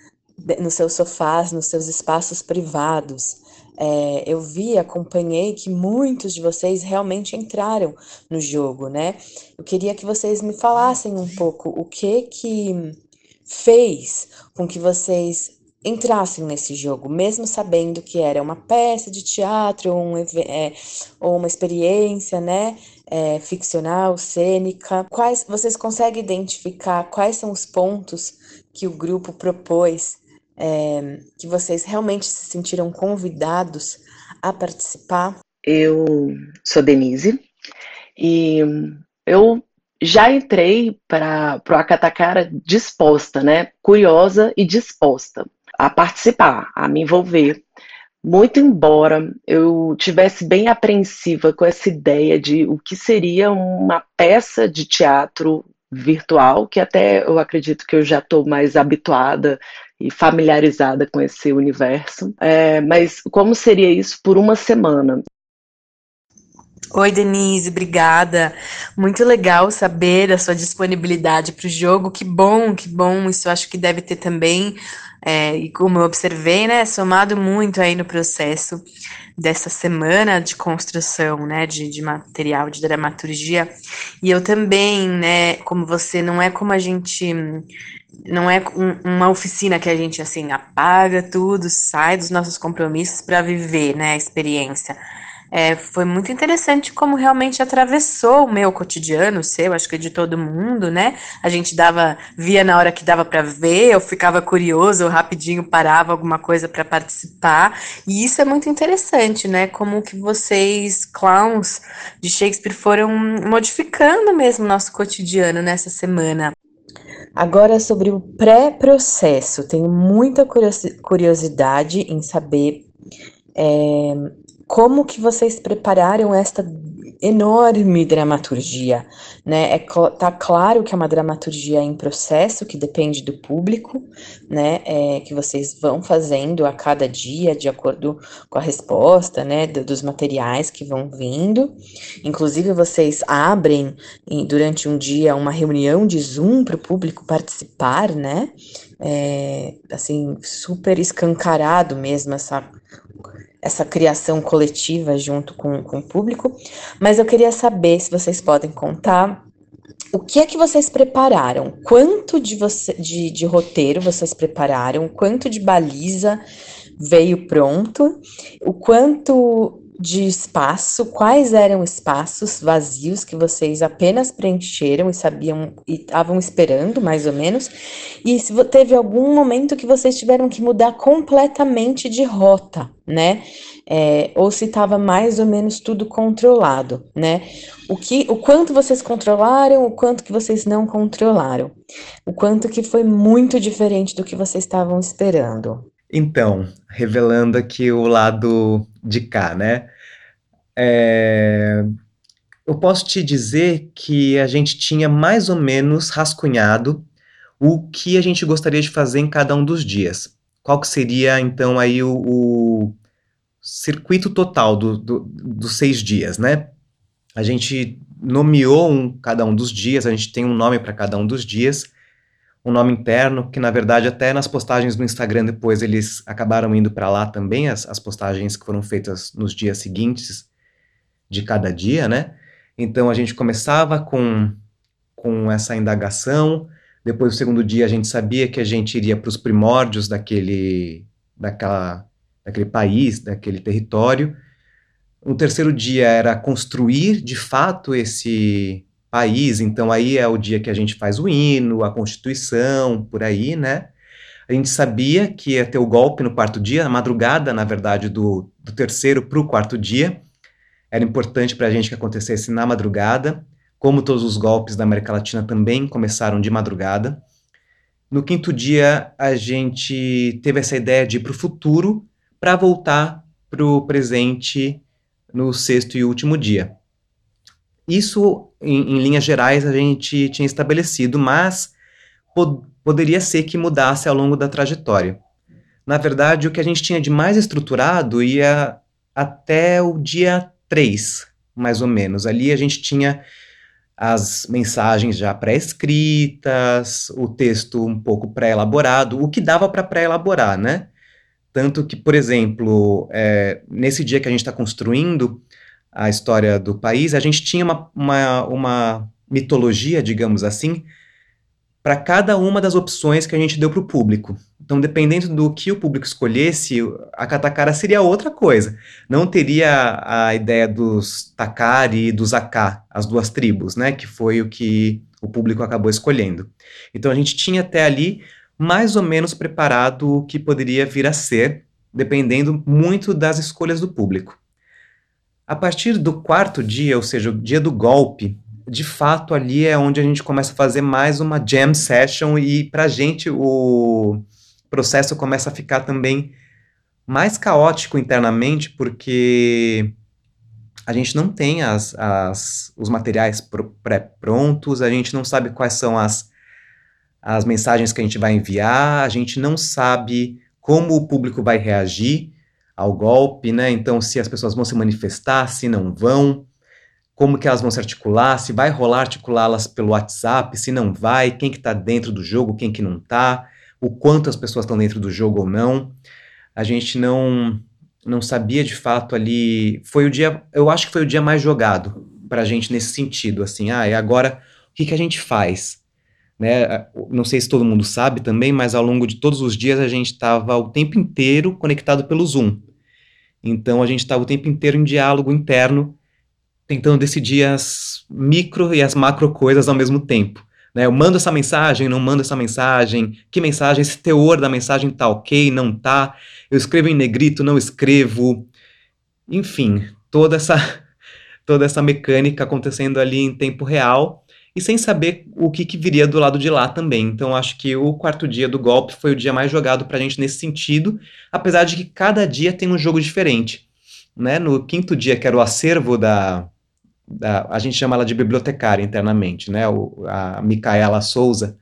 nos seus sofás, nos seus espaços privados, é, eu vi, acompanhei que muitos de vocês realmente entraram no jogo, né? Eu queria que vocês me falassem um pouco o que que fez com que vocês entrassem nesse jogo, mesmo sabendo que era uma peça de teatro um, é, ou uma experiência, né, é, ficcional, cênica. Quais vocês conseguem identificar quais são os pontos que o grupo propôs é, que vocês realmente se sentiram convidados a participar? Eu sou Denise e eu já entrei para o Acatacara disposta, né? Curiosa e disposta a participar, a me envolver. Muito embora eu tivesse bem apreensiva com essa ideia de o que seria uma peça de teatro virtual, que até eu acredito que eu já estou mais habituada e familiarizada com esse universo. É, mas como seria isso por uma semana? Oi, Denise, obrigada. Muito legal saber da sua disponibilidade para o jogo. Que bom, que bom. Isso acho que deve ter também, é, e como eu observei, né, somado muito aí no processo dessa semana de construção, né, de, de material de dramaturgia. E eu também, né, como você, não é como a gente não é um, uma oficina que a gente assim apaga tudo, sai dos nossos compromissos para viver, né, a experiência. É, foi muito interessante como realmente atravessou o meu cotidiano, o seu, acho que de todo mundo, né? A gente dava, via na hora que dava para ver, eu ficava curioso, eu rapidinho parava alguma coisa para participar. E isso é muito interessante, né? Como que vocês, clowns de Shakespeare, foram modificando mesmo o nosso cotidiano nessa semana. Agora sobre o pré-processo, tenho muita curiosidade em saber é, como que vocês prepararam esta enorme dramaturgia, né? É, tá claro que é uma dramaturgia em processo, que depende do público, né? É, que vocês vão fazendo a cada dia, de acordo com a resposta, né? dos materiais que vão vindo. Inclusive, vocês abrem durante um dia uma reunião de Zoom para o público participar, né? É, assim, super escancarado mesmo essa essa criação coletiva junto com, com o público, mas eu queria saber se vocês podem contar o que é que vocês prepararam? Quanto de, você, de, de roteiro vocês prepararam? Quanto de baliza veio pronto? O quanto de espaço, quais eram espaços vazios que vocês apenas preencheram e sabiam e estavam esperando, mais ou menos, e se teve algum momento que vocês tiveram que mudar completamente de rota, né? É, ou se estava mais ou menos tudo controlado, né? O que, o quanto vocês controlaram, o quanto que vocês não controlaram, o quanto que foi muito diferente do que vocês estavam esperando. Então, revelando aqui o lado de cá, né? É... Eu posso te dizer que a gente tinha mais ou menos rascunhado o que a gente gostaria de fazer em cada um dos dias. Qual que seria, então, aí o, o circuito total do, do, dos seis dias, né? A gente nomeou um, cada um dos dias, a gente tem um nome para cada um dos dias, um nome interno, que na verdade até nas postagens no Instagram depois eles acabaram indo para lá também, as, as postagens que foram feitas nos dias seguintes de cada dia, né? Então a gente começava com, com essa indagação, depois do segundo dia a gente sabia que a gente iria para os primórdios daquele, daquela, daquele país, daquele território. O terceiro dia era construir de fato esse país, então aí é o dia que a gente faz o hino, a Constituição, por aí, né? A gente sabia que ia ter o golpe no quarto dia, a madrugada, na verdade, do, do terceiro para o quarto dia. Era importante para a gente que acontecesse na madrugada, como todos os golpes da América Latina também começaram de madrugada. No quinto dia, a gente teve essa ideia de ir para o futuro para voltar para o presente no sexto e último dia. Isso, em, em, linhas gerais, a gente tinha estabelecido, mas pod poderia ser que mudasse ao longo da trajetória. Na verdade, o que a gente tinha de mais estruturado ia até o dia 3, mais ou menos. Ali a gente tinha as mensagens já pré-escritas, o texto um pouco pré-elaborado, o que dava para pré-elaborar, né? Tanto que, por exemplo, é, nesse dia que a gente está construindo, a história do país, a gente tinha uma, uma, uma mitologia, digamos assim, para cada uma das opções que a gente deu para o público. Então, dependendo do que o público escolhesse, a Katakara seria outra coisa. Não teria a ideia dos Takari e dos Aká, as duas tribos, né? Que foi o que o público acabou escolhendo. Então, a gente tinha até ali mais ou menos preparado o que poderia vir a ser, dependendo muito das escolhas do público. A partir do quarto dia, ou seja, o dia do golpe, de fato ali é onde a gente começa a fazer mais uma jam session e pra gente o processo começa a ficar também mais caótico internamente porque a gente não tem as, as, os materiais pré-prontos, a gente não sabe quais são as, as mensagens que a gente vai enviar, a gente não sabe como o público vai reagir ao golpe, né? Então, se as pessoas vão se manifestar, se não vão, como que elas vão se articular, se vai rolar articulá-las pelo WhatsApp, se não vai, quem que está dentro do jogo, quem que não está, o quanto as pessoas estão dentro do jogo ou não. A gente não não sabia de fato ali. Foi o dia, eu acho que foi o dia mais jogado para a gente nesse sentido, assim. Ah, e agora o que, que a gente faz? Né? Não sei se todo mundo sabe também, mas ao longo de todos os dias a gente estava o tempo inteiro conectado pelo Zoom. Então a gente estava o tempo inteiro em diálogo interno, tentando decidir as micro e as macro coisas ao mesmo tempo. Né? Eu mando essa mensagem, não mando essa mensagem, que mensagem, esse teor da mensagem tá ok, não tá, eu escrevo em negrito, não escrevo, enfim, toda essa toda essa mecânica acontecendo ali em tempo real e sem saber o que, que viria do lado de lá também. Então acho que o quarto dia do golpe foi o dia mais jogado para a gente nesse sentido, apesar de que cada dia tem um jogo diferente. Né? No quinto dia, que era o acervo da, da a gente chama ela de bibliotecária internamente, né? O, a Micaela Souza,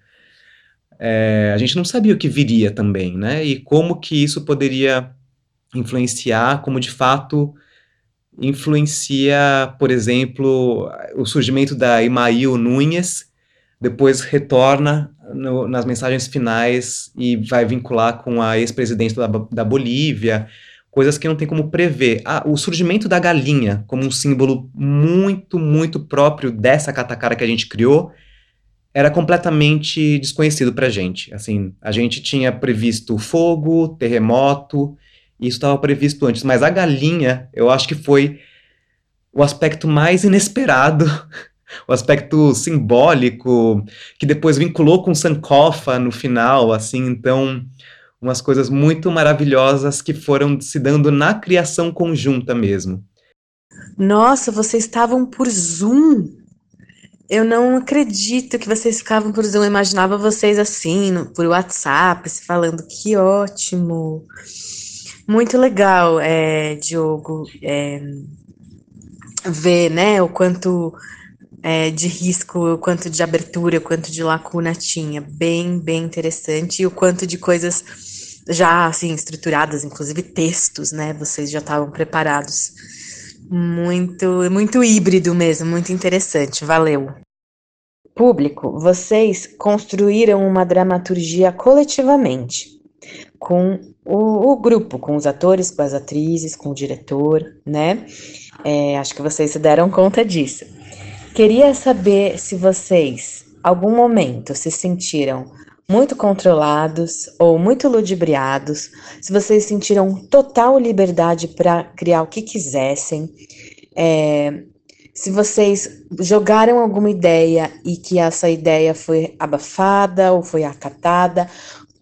é, a gente não sabia o que viria também, né? E como que isso poderia influenciar, como de fato influencia, por exemplo, o surgimento da Imail Nunes, depois retorna no, nas mensagens finais e vai vincular com a ex-presidente da, da Bolívia, coisas que não tem como prever. Ah, o surgimento da galinha como um símbolo muito, muito próprio dessa catacara que a gente criou era completamente desconhecido para a gente. Assim, a gente tinha previsto fogo, terremoto, isso estava previsto antes, mas a galinha, eu acho que foi o aspecto mais inesperado, o aspecto simbólico, que depois vinculou com Sankofa no final, assim, então, umas coisas muito maravilhosas que foram se dando na criação conjunta mesmo. Nossa, vocês estavam por Zoom? Eu não acredito que vocês ficavam por Zoom. Eu imaginava vocês assim, no, por WhatsApp, se falando que ótimo. Muito legal, é, Diogo, é, ver, né, o quanto é, de risco, o quanto de abertura, o quanto de lacuna tinha. Bem, bem interessante. E o quanto de coisas já, assim, estruturadas, inclusive textos, né, vocês já estavam preparados. Muito, muito híbrido mesmo, muito interessante. Valeu. Público, vocês construíram uma dramaturgia coletivamente com o, o, grupo, com os atores, com as atrizes, com o diretor, né? É, acho que vocês se deram conta disso. Queria saber se vocês, algum momento, se sentiram muito controlados ou muito ludibriados, se vocês sentiram total liberdade para criar o que quisessem, é, se vocês jogaram alguma ideia e que essa ideia foi abafada ou foi acatada,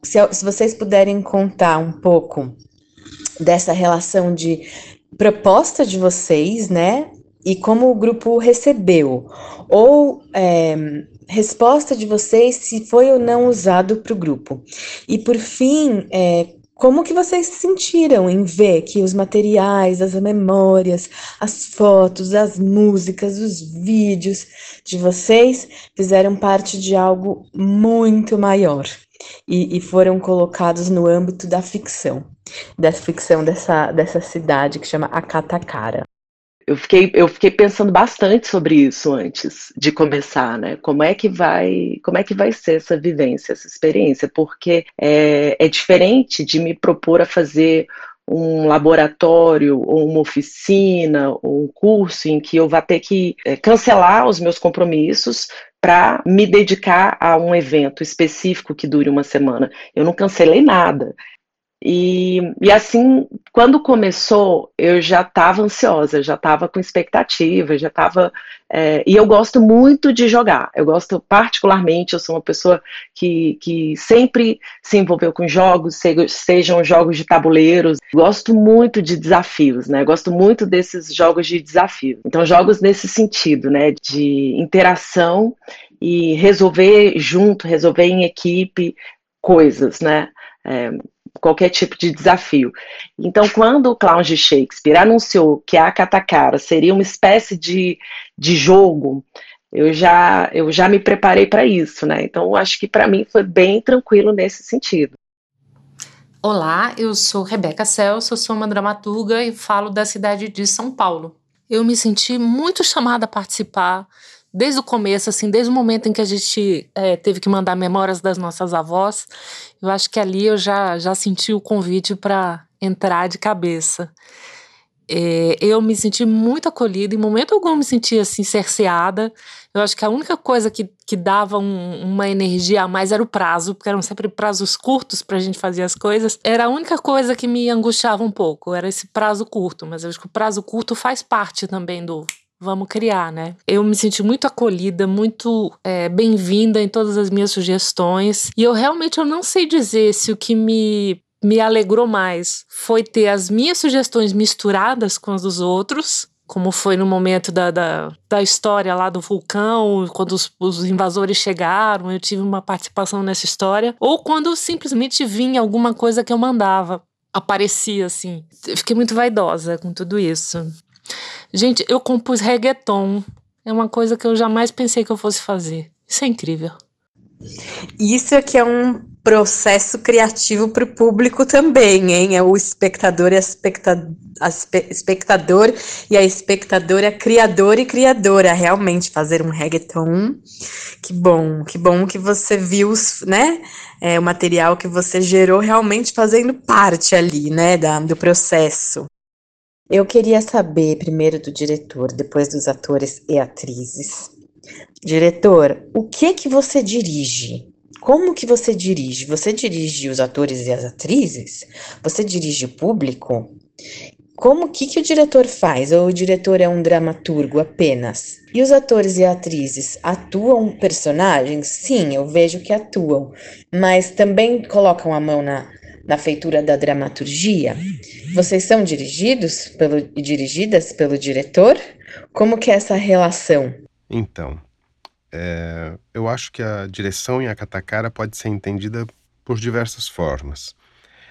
se, se vocês puderem contar um pouco dessa relação de proposta de vocês, né? E como o grupo recebeu, ou é, resposta de vocês se foi ou não usado para o grupo. E por fim, é, como que vocês se sentiram em ver que os materiais, as memórias, as fotos, as músicas, os vídeos de vocês fizeram parte de algo muito maior? E, e foram colocados no âmbito da ficção, da ficção dessa, dessa cidade que chama Akatacara. Eu fiquei, eu fiquei pensando bastante sobre isso antes de começar, né? Como é que vai, como é que vai ser essa vivência, essa experiência? Porque é, é diferente de me propor a fazer um laboratório ou uma oficina ou um curso em que eu vá ter que é, cancelar os meus compromissos para me dedicar a um evento específico que dure uma semana. Eu não cancelei nada. E, e assim, quando começou, eu já estava ansiosa, já estava com expectativa, já estava. É, e eu gosto muito de jogar. Eu gosto particularmente, eu sou uma pessoa que, que sempre se envolveu com jogos, sejam jogos de tabuleiros. Gosto muito de desafios, né? Gosto muito desses jogos de desafio. Então, jogos nesse sentido, né? De interação e resolver junto, resolver em equipe coisas, né? É, qualquer tipo de desafio. Então, quando o Clown de Shakespeare anunciou que a Catacara seria uma espécie de, de jogo, eu já, eu já me preparei para isso, né? Então, acho que para mim foi bem tranquilo nesse sentido. Olá, eu sou Rebeca Celso, sou uma dramaturga e falo da cidade de São Paulo. Eu me senti muito chamada a participar desde o começo, assim, desde o momento em que a gente é, teve que mandar memórias das nossas avós, eu acho que ali eu já, já senti o convite para entrar de cabeça. É, eu me senti muito acolhida, em momento algum me senti assim cerceada. Eu acho que a única coisa que, que dava um, uma energia a mais era o prazo, porque eram sempre prazos curtos para a gente fazer as coisas. Era a única coisa que me angustiava um pouco, era esse prazo curto. Mas eu acho que o prazo curto faz parte também do, vamos criar, né? Eu me senti muito acolhida, muito é, bem-vinda em todas as minhas sugestões. E eu realmente eu não sei dizer se o que me me alegrou mais foi ter as minhas sugestões misturadas com as dos outros, como foi no momento da, da, da história lá do vulcão, quando os, os, invasores chegaram, eu tive uma participação nessa história, ou quando simplesmente vinha alguma coisa que eu mandava, aparecia assim. Eu fiquei muito vaidosa com tudo isso. Gente, eu compus reggaeton, é uma coisa que eu jamais pensei que eu fosse fazer. Isso é incrível. Isso aqui é um processo criativo para o público também, hein? É o espectador e a, especta a espectador e a espectadora, criador e criadora, realmente fazer um reggaeton. Que bom, que bom que você viu, né? É, o material que você gerou realmente fazendo parte ali, né, da, do processo. Eu queria saber primeiro do diretor, depois dos atores e atrizes. Diretor, o que que você dirige? Como que você dirige? Você dirige os atores e as atrizes? Você dirige o público? Como que que o diretor faz? Ou o diretor é um dramaturgo apenas? E os atores e atrizes atuam personagens? Sim, eu vejo que atuam, mas também colocam a mão na, na feitura da dramaturgia? Vocês são dirigidos pelo, dirigidas pelo diretor? Como que é essa relação? Então, é, eu acho que a direção em Akatakara pode ser entendida por diversas formas.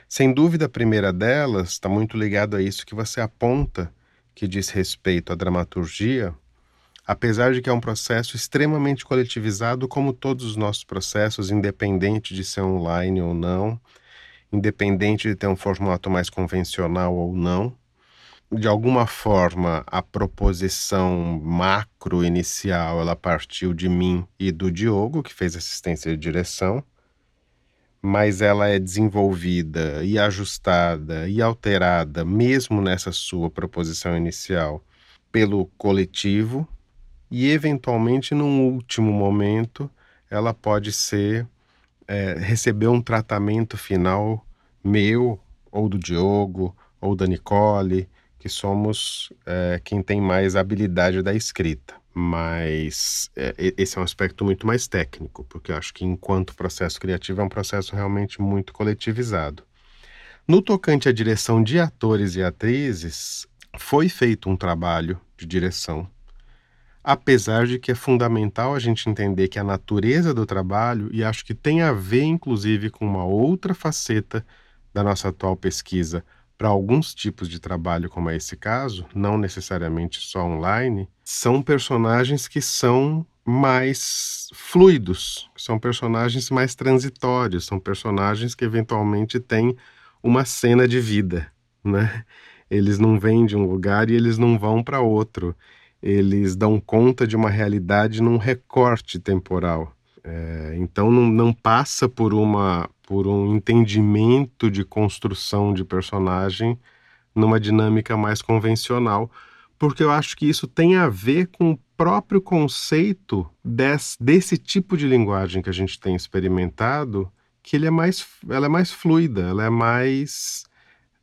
Sem dúvida, a primeira delas está muito ligada a isso que você aponta, que diz respeito à dramaturgia, apesar de que é um processo extremamente coletivizado, como todos os nossos processos, independente de ser online ou não, independente de ter um formato mais convencional ou não de alguma forma a proposição macro inicial ela partiu de mim e do Diogo, que fez assistência de direção, mas ela é desenvolvida e ajustada e alterada mesmo nessa sua proposição inicial pelo coletivo e eventualmente num último momento ela pode ser é, receber um tratamento final meu ou do Diogo ou da Nicole que somos é, quem tem mais habilidade da escrita. Mas é, esse é um aspecto muito mais técnico, porque eu acho que enquanto processo criativo é um processo realmente muito coletivizado. No tocante à direção de atores e atrizes, foi feito um trabalho de direção, apesar de que é fundamental a gente entender que a natureza do trabalho, e acho que tem a ver inclusive com uma outra faceta da nossa atual pesquisa, para alguns tipos de trabalho, como é esse caso, não necessariamente só online, são personagens que são mais fluidos, são personagens mais transitórios, são personagens que eventualmente têm uma cena de vida, né? Eles não vêm de um lugar e eles não vão para outro. Eles dão conta de uma realidade num recorte temporal. É, então não, não passa por uma por um entendimento de construção de personagem numa dinâmica mais convencional, porque eu acho que isso tem a ver com o próprio conceito desse, desse tipo de linguagem que a gente tem experimentado, que ele é mais, ela é mais fluida, ela é mais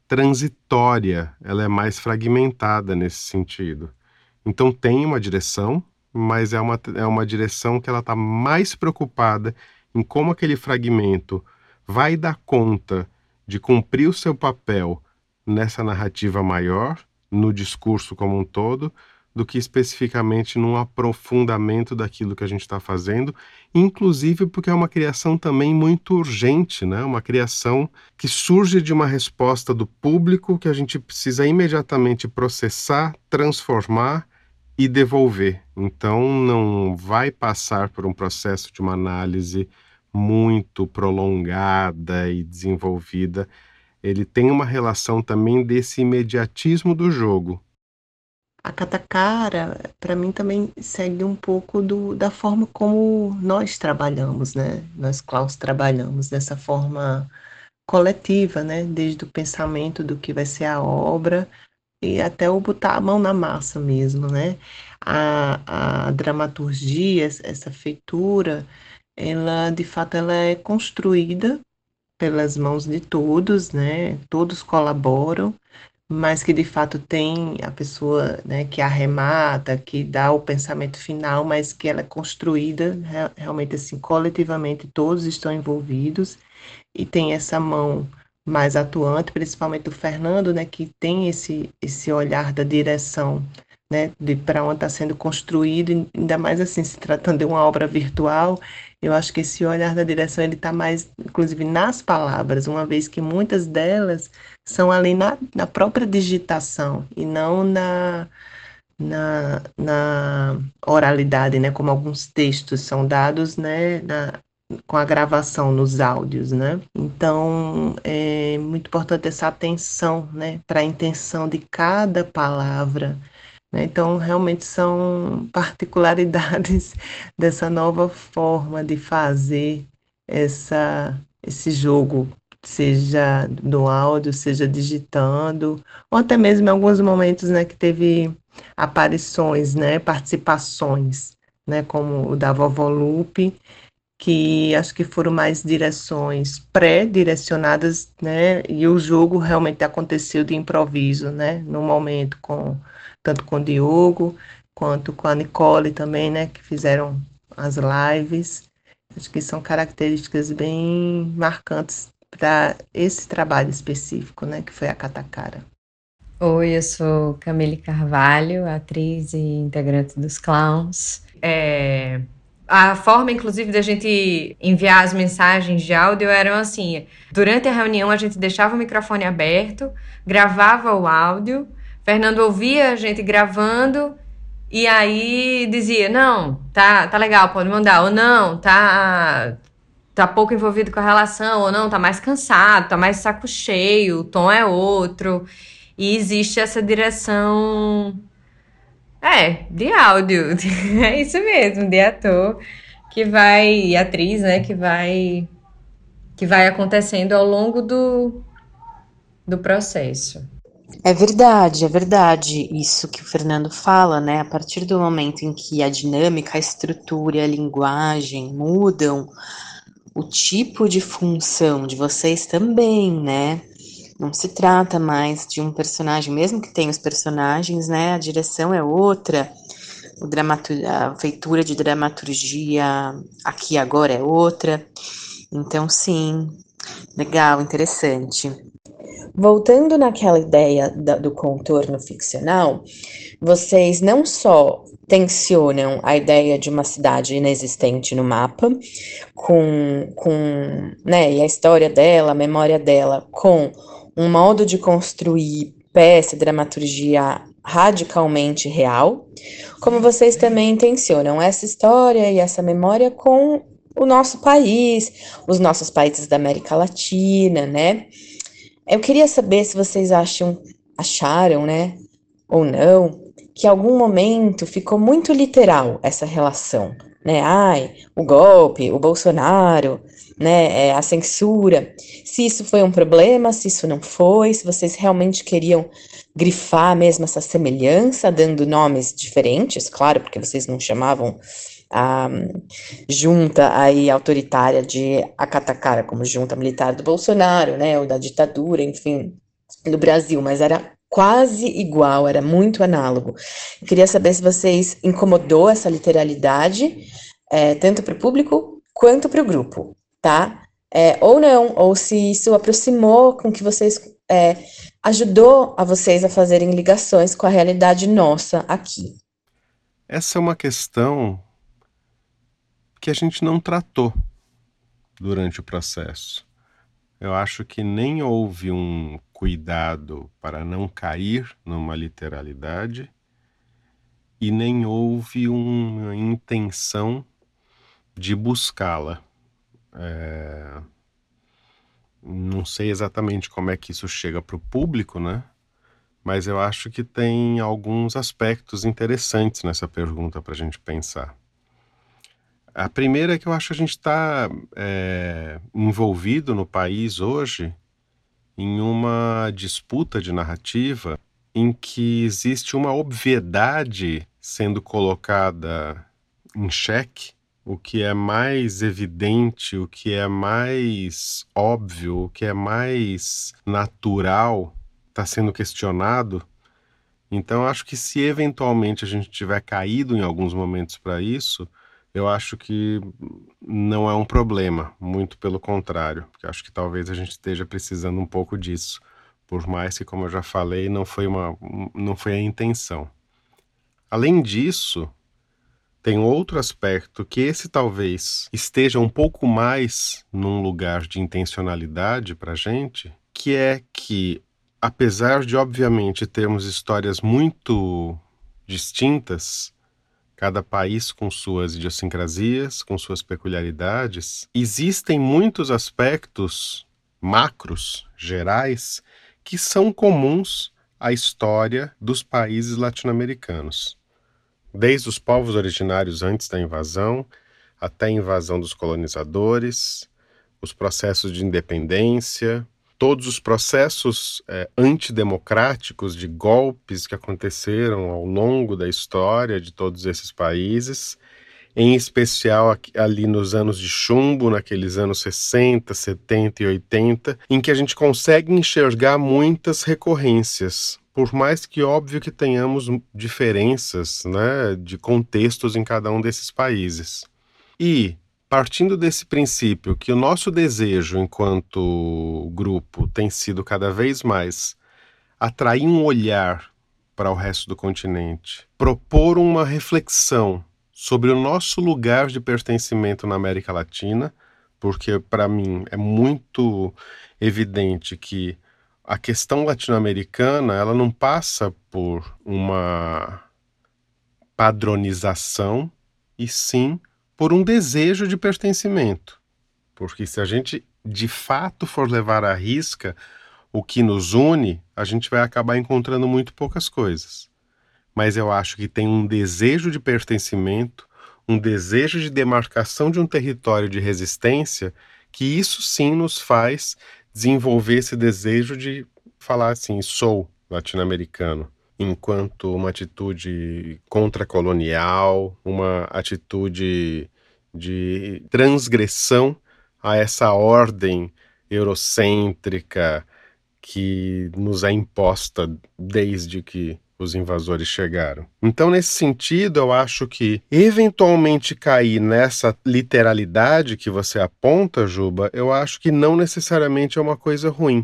transitória, ela é mais fragmentada nesse sentido. Então tem uma direção, mas é uma, é uma direção que ela está mais preocupada em como aquele fragmento vai dar conta de cumprir o seu papel nessa narrativa maior, no discurso como um todo, do que especificamente num aprofundamento daquilo que a gente está fazendo, inclusive porque é uma criação também muito urgente, né? uma criação que surge de uma resposta do público que a gente precisa imediatamente processar, transformar e devolver. Então, não vai passar por um processo de uma análise muito prolongada e desenvolvida, ele tem uma relação também desse imediatismo do jogo. A Catacara, para mim, também segue um pouco do, da forma como nós trabalhamos, né? Nós, Klaus, trabalhamos dessa forma coletiva, né? Desde o pensamento do que vai ser a obra e até o botar a mão na massa mesmo, né? A, a dramaturgia, essa feitura, ela de fato ela é construída pelas mãos de todos, né? Todos colaboram, mas que de fato tem a pessoa né, que arremata, que dá o pensamento final, mas que ela é construída realmente assim, coletivamente, todos estão envolvidos e tem essa mão mais atuante, principalmente do Fernando, né, que tem esse, esse olhar da direção né, de para onde está sendo construído, ainda mais assim, se tratando de uma obra virtual, eu acho que esse olhar da direção ele está mais, inclusive, nas palavras, uma vez que muitas delas são ali na, na própria digitação e não na, na, na oralidade, né, como alguns textos são dados, né, na, com a gravação nos áudios, né? Então é muito importante essa atenção, né, para a intenção de cada palavra, né? Então, realmente são particularidades dessa nova forma de fazer essa, esse jogo, seja no áudio, seja digitando, ou até mesmo em alguns momentos né, que teve aparições, né, participações, né, como o da Vovó Lupe, que acho que foram mais direções pré-direcionadas, né, e o jogo realmente aconteceu de improviso, né, no momento com tanto com o Diogo quanto com a Nicole também, né, que fizeram as lives. Acho que são características bem marcantes para esse trabalho específico, né, que foi a Catacara. Oi, eu sou Camille Carvalho, atriz e integrante dos Clowns. É, a forma, inclusive, da gente enviar as mensagens de áudio eram assim: durante a reunião a gente deixava o microfone aberto, gravava o áudio Fernando ouvia a gente gravando e aí dizia: "Não, tá, tá legal, pode mandar". Ou não, tá tá pouco envolvido com a relação, ou não, tá mais cansado, tá mais saco cheio, o tom é outro. E existe essa direção é, de áudio. É isso mesmo, de ator que vai atriz, né, que vai que vai acontecendo ao longo do do processo. É verdade, é verdade isso que o Fernando fala, né? A partir do momento em que a dinâmica, a estrutura e a linguagem mudam, o tipo de função de vocês também, né? Não se trata mais de um personagem, mesmo que tenha os personagens, né? A direção é outra, o a feitura de dramaturgia aqui agora é outra. Então, sim, legal, interessante. Voltando naquela ideia da, do contorno ficcional, vocês não só tensionam a ideia de uma cidade inexistente no mapa, com, com né, e a história dela, a memória dela, com um modo de construir peça, dramaturgia radicalmente real, como vocês também intencionam essa história e essa memória com o nosso país, os nossos países da América Latina, né? Eu queria saber se vocês acham, acharam, né, ou não, que algum momento ficou muito literal essa relação, né? Ai, o golpe, o Bolsonaro, né, é, a censura. Se isso foi um problema, se isso não foi, se vocês realmente queriam grifar mesmo essa semelhança, dando nomes diferentes, claro, porque vocês não chamavam a junta aí autoritária de Acatacara como junta militar do Bolsonaro, né, ou da ditadura, enfim, do Brasil, mas era quase igual, era muito análogo. Eu queria saber se vocês incomodou essa literalidade, é, tanto para o público quanto para o grupo, tá? É, ou não, ou se isso aproximou com que vocês é, ajudou a vocês a fazerem ligações com a realidade nossa aqui. Essa é uma questão que a gente não tratou durante o processo. Eu acho que nem houve um cuidado para não cair numa literalidade e nem houve uma intenção de buscá-la. É... Não sei exatamente como é que isso chega para o público, né? Mas eu acho que tem alguns aspectos interessantes nessa pergunta para a gente pensar. A primeira é que eu acho que a gente está é, envolvido no país hoje em uma disputa de narrativa em que existe uma obviedade sendo colocada em xeque, o que é mais evidente, o que é mais óbvio, o que é mais natural está sendo questionado. Então, acho que se eventualmente a gente tiver caído em alguns momentos para isso, eu acho que não é um problema, muito pelo contrário, porque acho que talvez a gente esteja precisando um pouco disso, por mais que, como eu já falei, não foi, uma, não foi a intenção. Além disso, tem outro aspecto que esse talvez esteja um pouco mais num lugar de intencionalidade para gente, que é que, apesar de obviamente termos histórias muito distintas, cada país com suas idiosincrasias, com suas peculiaridades, existem muitos aspectos macros, gerais, que são comuns à história dos países latino-americanos. Desde os povos originários antes da invasão, até a invasão dos colonizadores, os processos de independência, todos os processos é, antidemocráticos de golpes que aconteceram ao longo da história de todos esses países, em especial ali nos anos de chumbo, naqueles anos 60, 70 e 80, em que a gente consegue enxergar muitas recorrências. Por mais que óbvio que tenhamos diferenças né, de contextos em cada um desses países. E partindo desse princípio que o nosso desejo enquanto grupo tem sido cada vez mais atrair um olhar para o resto do continente, propor uma reflexão sobre o nosso lugar de pertencimento na América Latina, porque para mim é muito evidente que a questão latino-americana ela não passa por uma padronização e sim por um desejo de pertencimento. Porque se a gente de fato for levar à risca o que nos une, a gente vai acabar encontrando muito poucas coisas. Mas eu acho que tem um desejo de pertencimento, um desejo de demarcação de um território de resistência, que isso sim nos faz desenvolver esse desejo de falar assim: sou latino-americano enquanto uma atitude contracolonial, uma atitude de transgressão a essa ordem eurocêntrica que nos é imposta desde que os invasores chegaram. Então, nesse sentido, eu acho que eventualmente cair nessa literalidade que você aponta, Juba, eu acho que não necessariamente é uma coisa ruim.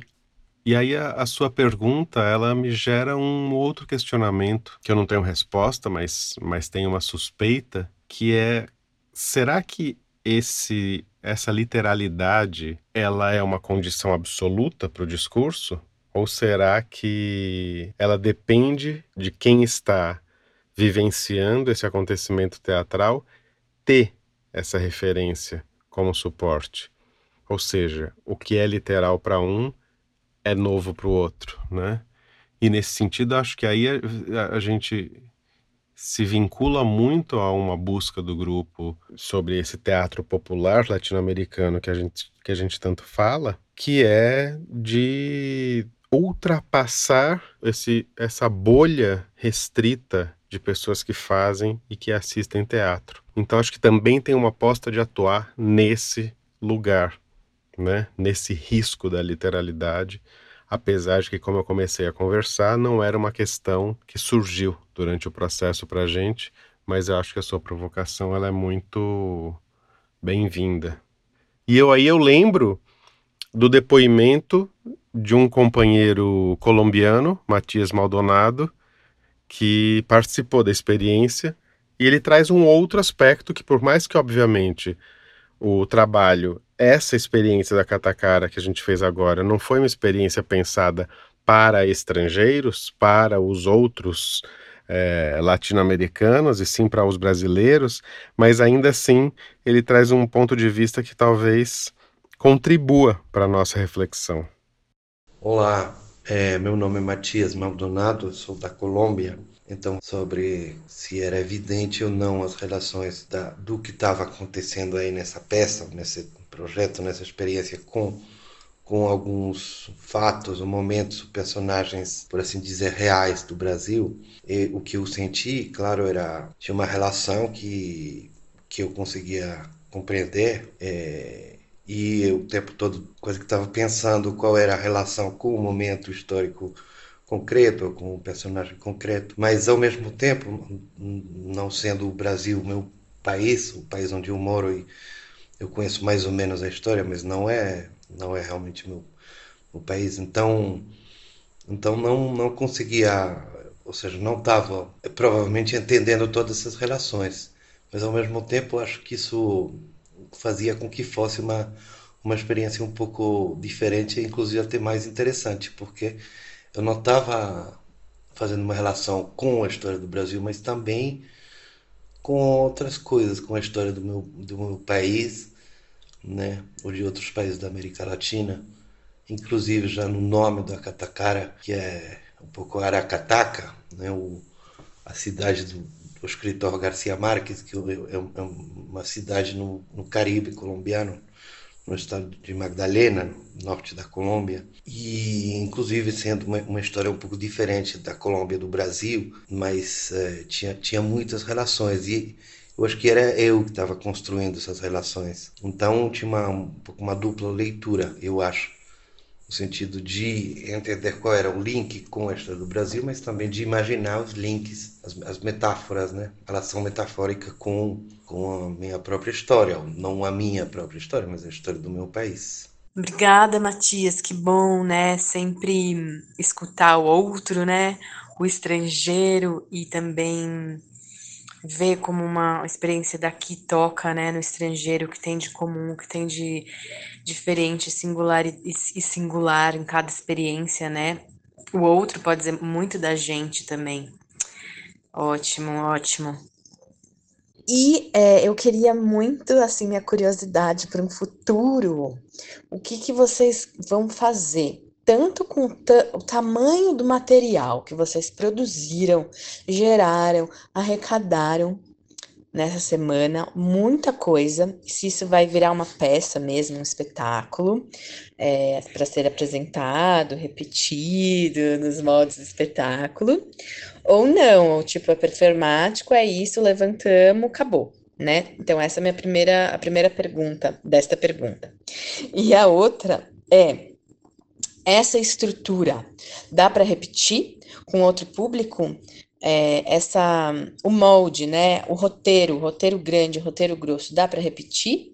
E aí a, a, sua pergunta, ela me gera um outro questionamento que eu não tenho resposta, mas, mas tenho uma suspeita, que é será que esse essa literalidade, ela é uma condição absoluta para o discurso? Ou será que ela depende de quem está vivenciando esse acontecimento teatral ter essa referência como suporte? Ou seja, o que é literal para um é novo para o outro, né? E nesse sentido, acho que aí a, a, gente se vincula muito a uma busca do grupo sobre esse teatro popular latino-americano que a gente que a gente tanto fala, que é de ultrapassar esse, essa bolha restrita de pessoas que fazem e que assistem teatro. Então acho que também tem uma aposta de atuar nesse lugar, né? Nesse risco da literalidade, apesar de que, como eu comecei a conversar, não era uma questão que surgiu durante o processo para a gente, mas eu acho que a sua provocação ela é muito bem-vinda. E eu aí eu lembro do depoimento de um companheiro colombiano, Matias Maldonado, que participou da experiência. E ele traz um outro aspecto que, por mais que obviamente o trabalho essa experiência da Catacara que a gente fez agora não foi uma experiência pensada para estrangeiros, para os outros é, latino-americanos e sim para os brasileiros, mas ainda assim ele traz um ponto de vista que talvez contribua para a nossa reflexão. Olá, é, meu nome é Matias Maldonado, sou da Colômbia. Então, sobre se era evidente ou não as relações da, do que estava acontecendo aí nessa peça, nesse projeto, nessa experiência com, com alguns fatos, momentos, personagens, por assim dizer, reais do Brasil. E o que eu senti, claro, era tinha uma relação que que eu conseguia compreender. É, e eu, o tempo todo quase que estava pensando qual era a relação com o momento histórico concreto, com o personagem concreto, mas ao mesmo tempo, não sendo o Brasil meu país, o país onde eu moro e eu conheço mais ou menos a história, mas não é, não é realmente meu, meu país, então, então não, não conseguia, ou seja, não estava provavelmente entendendo todas essas relações, mas ao mesmo tempo acho que isso fazia com que fosse uma, uma experiência um pouco diferente inclusive até mais interessante, porque eu não estava fazendo uma relação com a história do Brasil, mas também com outras coisas, com a história do meu, do meu país, né, ou de outros países da América Latina, inclusive já no nome do Acatacara, que é um pouco Aracataca, né, o, a cidade do, do escritor Garcia Marques, que é, é uma cidade no, no Caribe colombiano, no estado de Magdalena, norte da Colômbia, e inclusive sendo uma, uma história um pouco diferente da Colômbia do Brasil, mas é, tinha, tinha muitas relações. E eu acho que era eu que estava construindo essas relações. Então tinha uma, um uma dupla leitura, eu acho no sentido de entender qual era o link com a história do Brasil, mas também de imaginar os links, as, as metáforas, né? A relação metafórica com, com a minha própria história, não a minha própria história, mas a história do meu país. Obrigada, Matias. Que bom, né? Sempre escutar o outro, né? O estrangeiro e também ver como uma experiência daqui toca, né, no estrangeiro, que tem de comum, que tem de diferente, singular e, singular em cada experiência, né? O outro pode dizer muito da gente também. Ótimo, ótimo. E é, eu queria muito, assim, minha curiosidade para um futuro. O que, que vocês vão fazer? Tanto com o, tamanho do material que vocês produziram, geraram, arrecadaram nessa semana muita coisa. Se isso vai virar uma peça mesmo, um espetáculo, é, para ser apresentado, repetido nos modos de espetáculo, ou não, ou tipo, é performático, é isso, levantamos, acabou. Né? Então, essa é a minha primeira, a primeira pergunta desta pergunta. E a outra é: essa estrutura dá para repetir com outro público? é, essa o molde, né? O roteiro, o roteiro grande, o roteiro grosso, dá para repetir?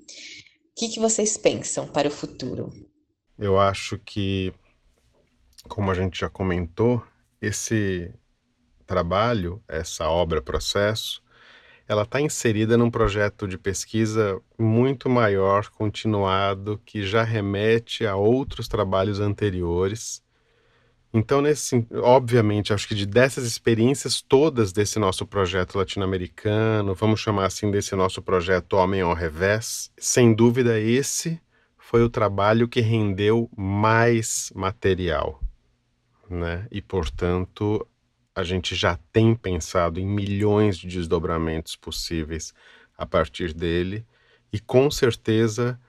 O que, que vocês pensam para o futuro? Eu acho que, como a gente já comentou, esse trabalho, essa obra processo, ela está inserida num projeto de pesquisa muito maior, continuado, que já remete a outros trabalhos anteriores então, nesse, obviamente, acho que de dessas experiências todas desse nosso projeto latino-americano, vamos chamar assim desse nosso projeto Homem ao Revés, sem dúvida esse foi o trabalho que rendeu mais material, né? E portanto, a gente já tem pensado em milhões de desdobramentos possíveis a partir dele e com certeza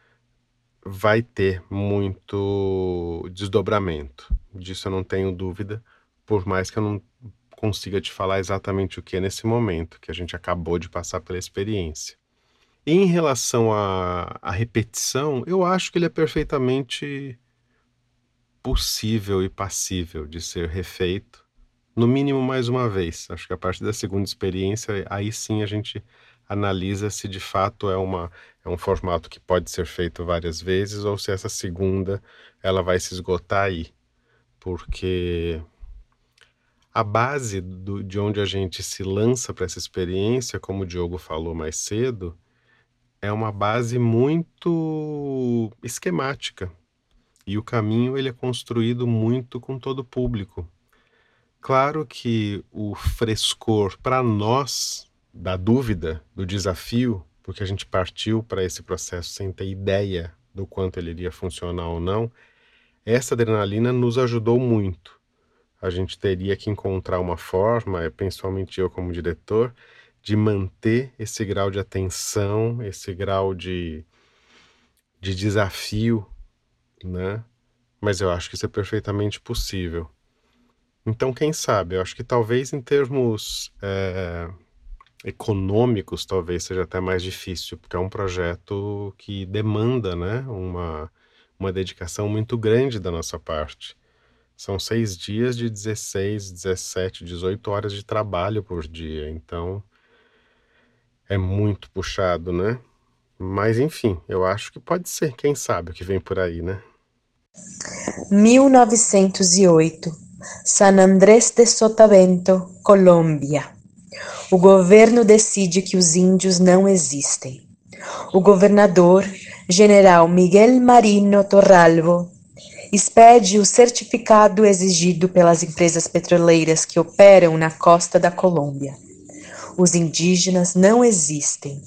vai ter muito desdobramento. Disso eu não tenho dúvida, por mais que eu não consiga te falar exatamente o que é nesse momento, que a gente acabou de passar pela experiência. em relação à, repetição, eu acho que ele é perfeitamente possível e passível de ser refeito, no mínimo mais uma vez. Acho que a partir da segunda experiência, aí sim a gente analisa se de fato é, uma, é um formato que pode ser feito várias vezes ou se essa segunda ela vai se esgotar aí. Porque a base do, de onde a gente se lança para essa experiência, como o Diogo falou mais cedo, é uma base muito esquemática. E o caminho ele é construído muito com todo o público. Claro que o frescor para nós da dúvida, do desafio, porque a gente partiu para esse processo sem ter ideia do quanto ele iria funcionar ou não, essa adrenalina nos ajudou muito. A gente teria que encontrar uma forma, principalmente eu como diretor, de manter esse grau de atenção, esse grau de, de desafio, né? mas eu acho que isso é perfeitamente possível. Então, quem sabe? Eu acho que talvez em termos é, econômicos, talvez seja até mais difícil, porque é um projeto que demanda né, uma, uma dedicação muito grande da nossa parte. São seis dias de 16, 17, 18 horas de trabalho por dia, então é muito puxado, né? Mas enfim, eu acho que pode ser, quem sabe o que vem por aí, né? 1908 San Andrés de Sotavento, Colômbia. O governo decide que os índios não existem. O governador, general Miguel Marino Torralvo, expede o certificado exigido pelas empresas petroleiras que operam na costa da Colômbia. Os indígenas não existem,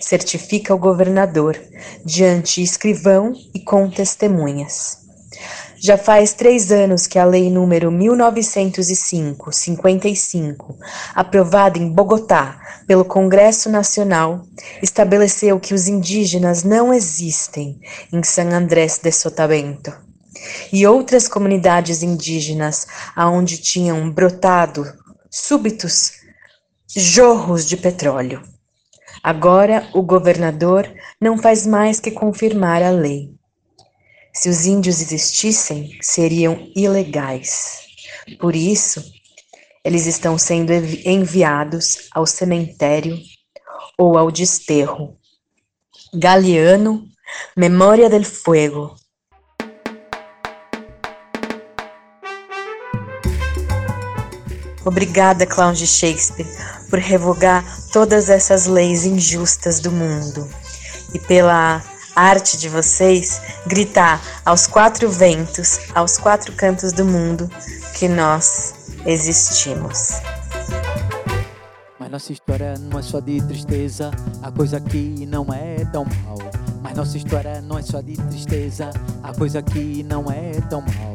certifica o governador, diante escrivão e com testemunhas. Já faz três anos que a Lei número 1905-55, aprovada em Bogotá pelo Congresso Nacional, estabeleceu que os indígenas não existem em San Andrés de Sotavento. E outras comunidades indígenas aonde tinham brotado súbitos jorros de petróleo. Agora o governador não faz mais que confirmar a lei. Se os índios existissem, seriam ilegais. Por isso, eles estão sendo enviados ao cemitério ou ao desterro. Galeano, Memória del Fuego. Obrigada, clown de Shakespeare, por revogar todas essas leis injustas do mundo e pela arte de vocês gritar aos quatro ventos, aos quatro cantos do mundo, que nós existimos. Mas nossa história não é só de tristeza, a coisa aqui não é tão mal. Mas nossa história não é só de tristeza, a coisa aqui não é tão mal.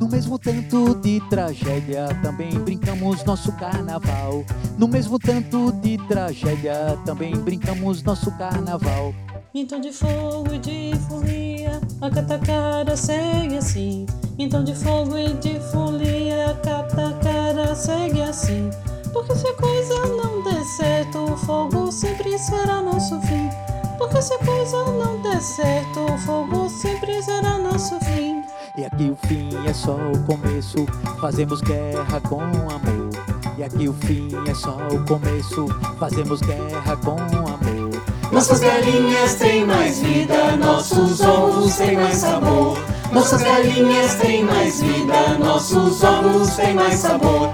No mesmo tanto de tragédia, também brincamos nosso carnaval. No mesmo tanto de tragédia, também brincamos nosso carnaval. Então de fogo e de folia, a catacara segue assim. Então de fogo e de folia, a catacara segue assim. Porque se a coisa não der certo, o fogo sempre será nosso fim. Porque se a coisa não der certo, o fogo sempre será nosso fim. E aqui o fim é só o começo, fazemos guerra com amor. E aqui o fim é só o começo, fazemos guerra com amor. Nossas galinhas têm mais vida, nossos ovos têm mais sabor. Nossas galinhas têm mais vida, nossos ovos têm mais sabor.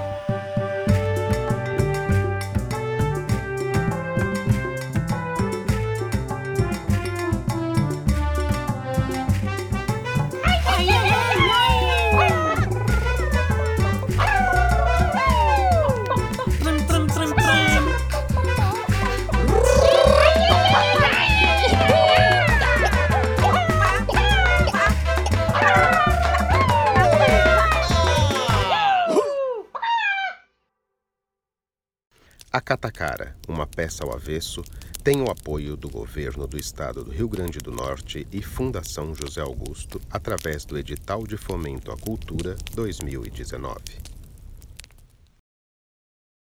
Catacara, uma peça ao avesso, tem o apoio do governo do estado do Rio Grande do Norte e Fundação José Augusto através do edital de fomento à cultura 2019.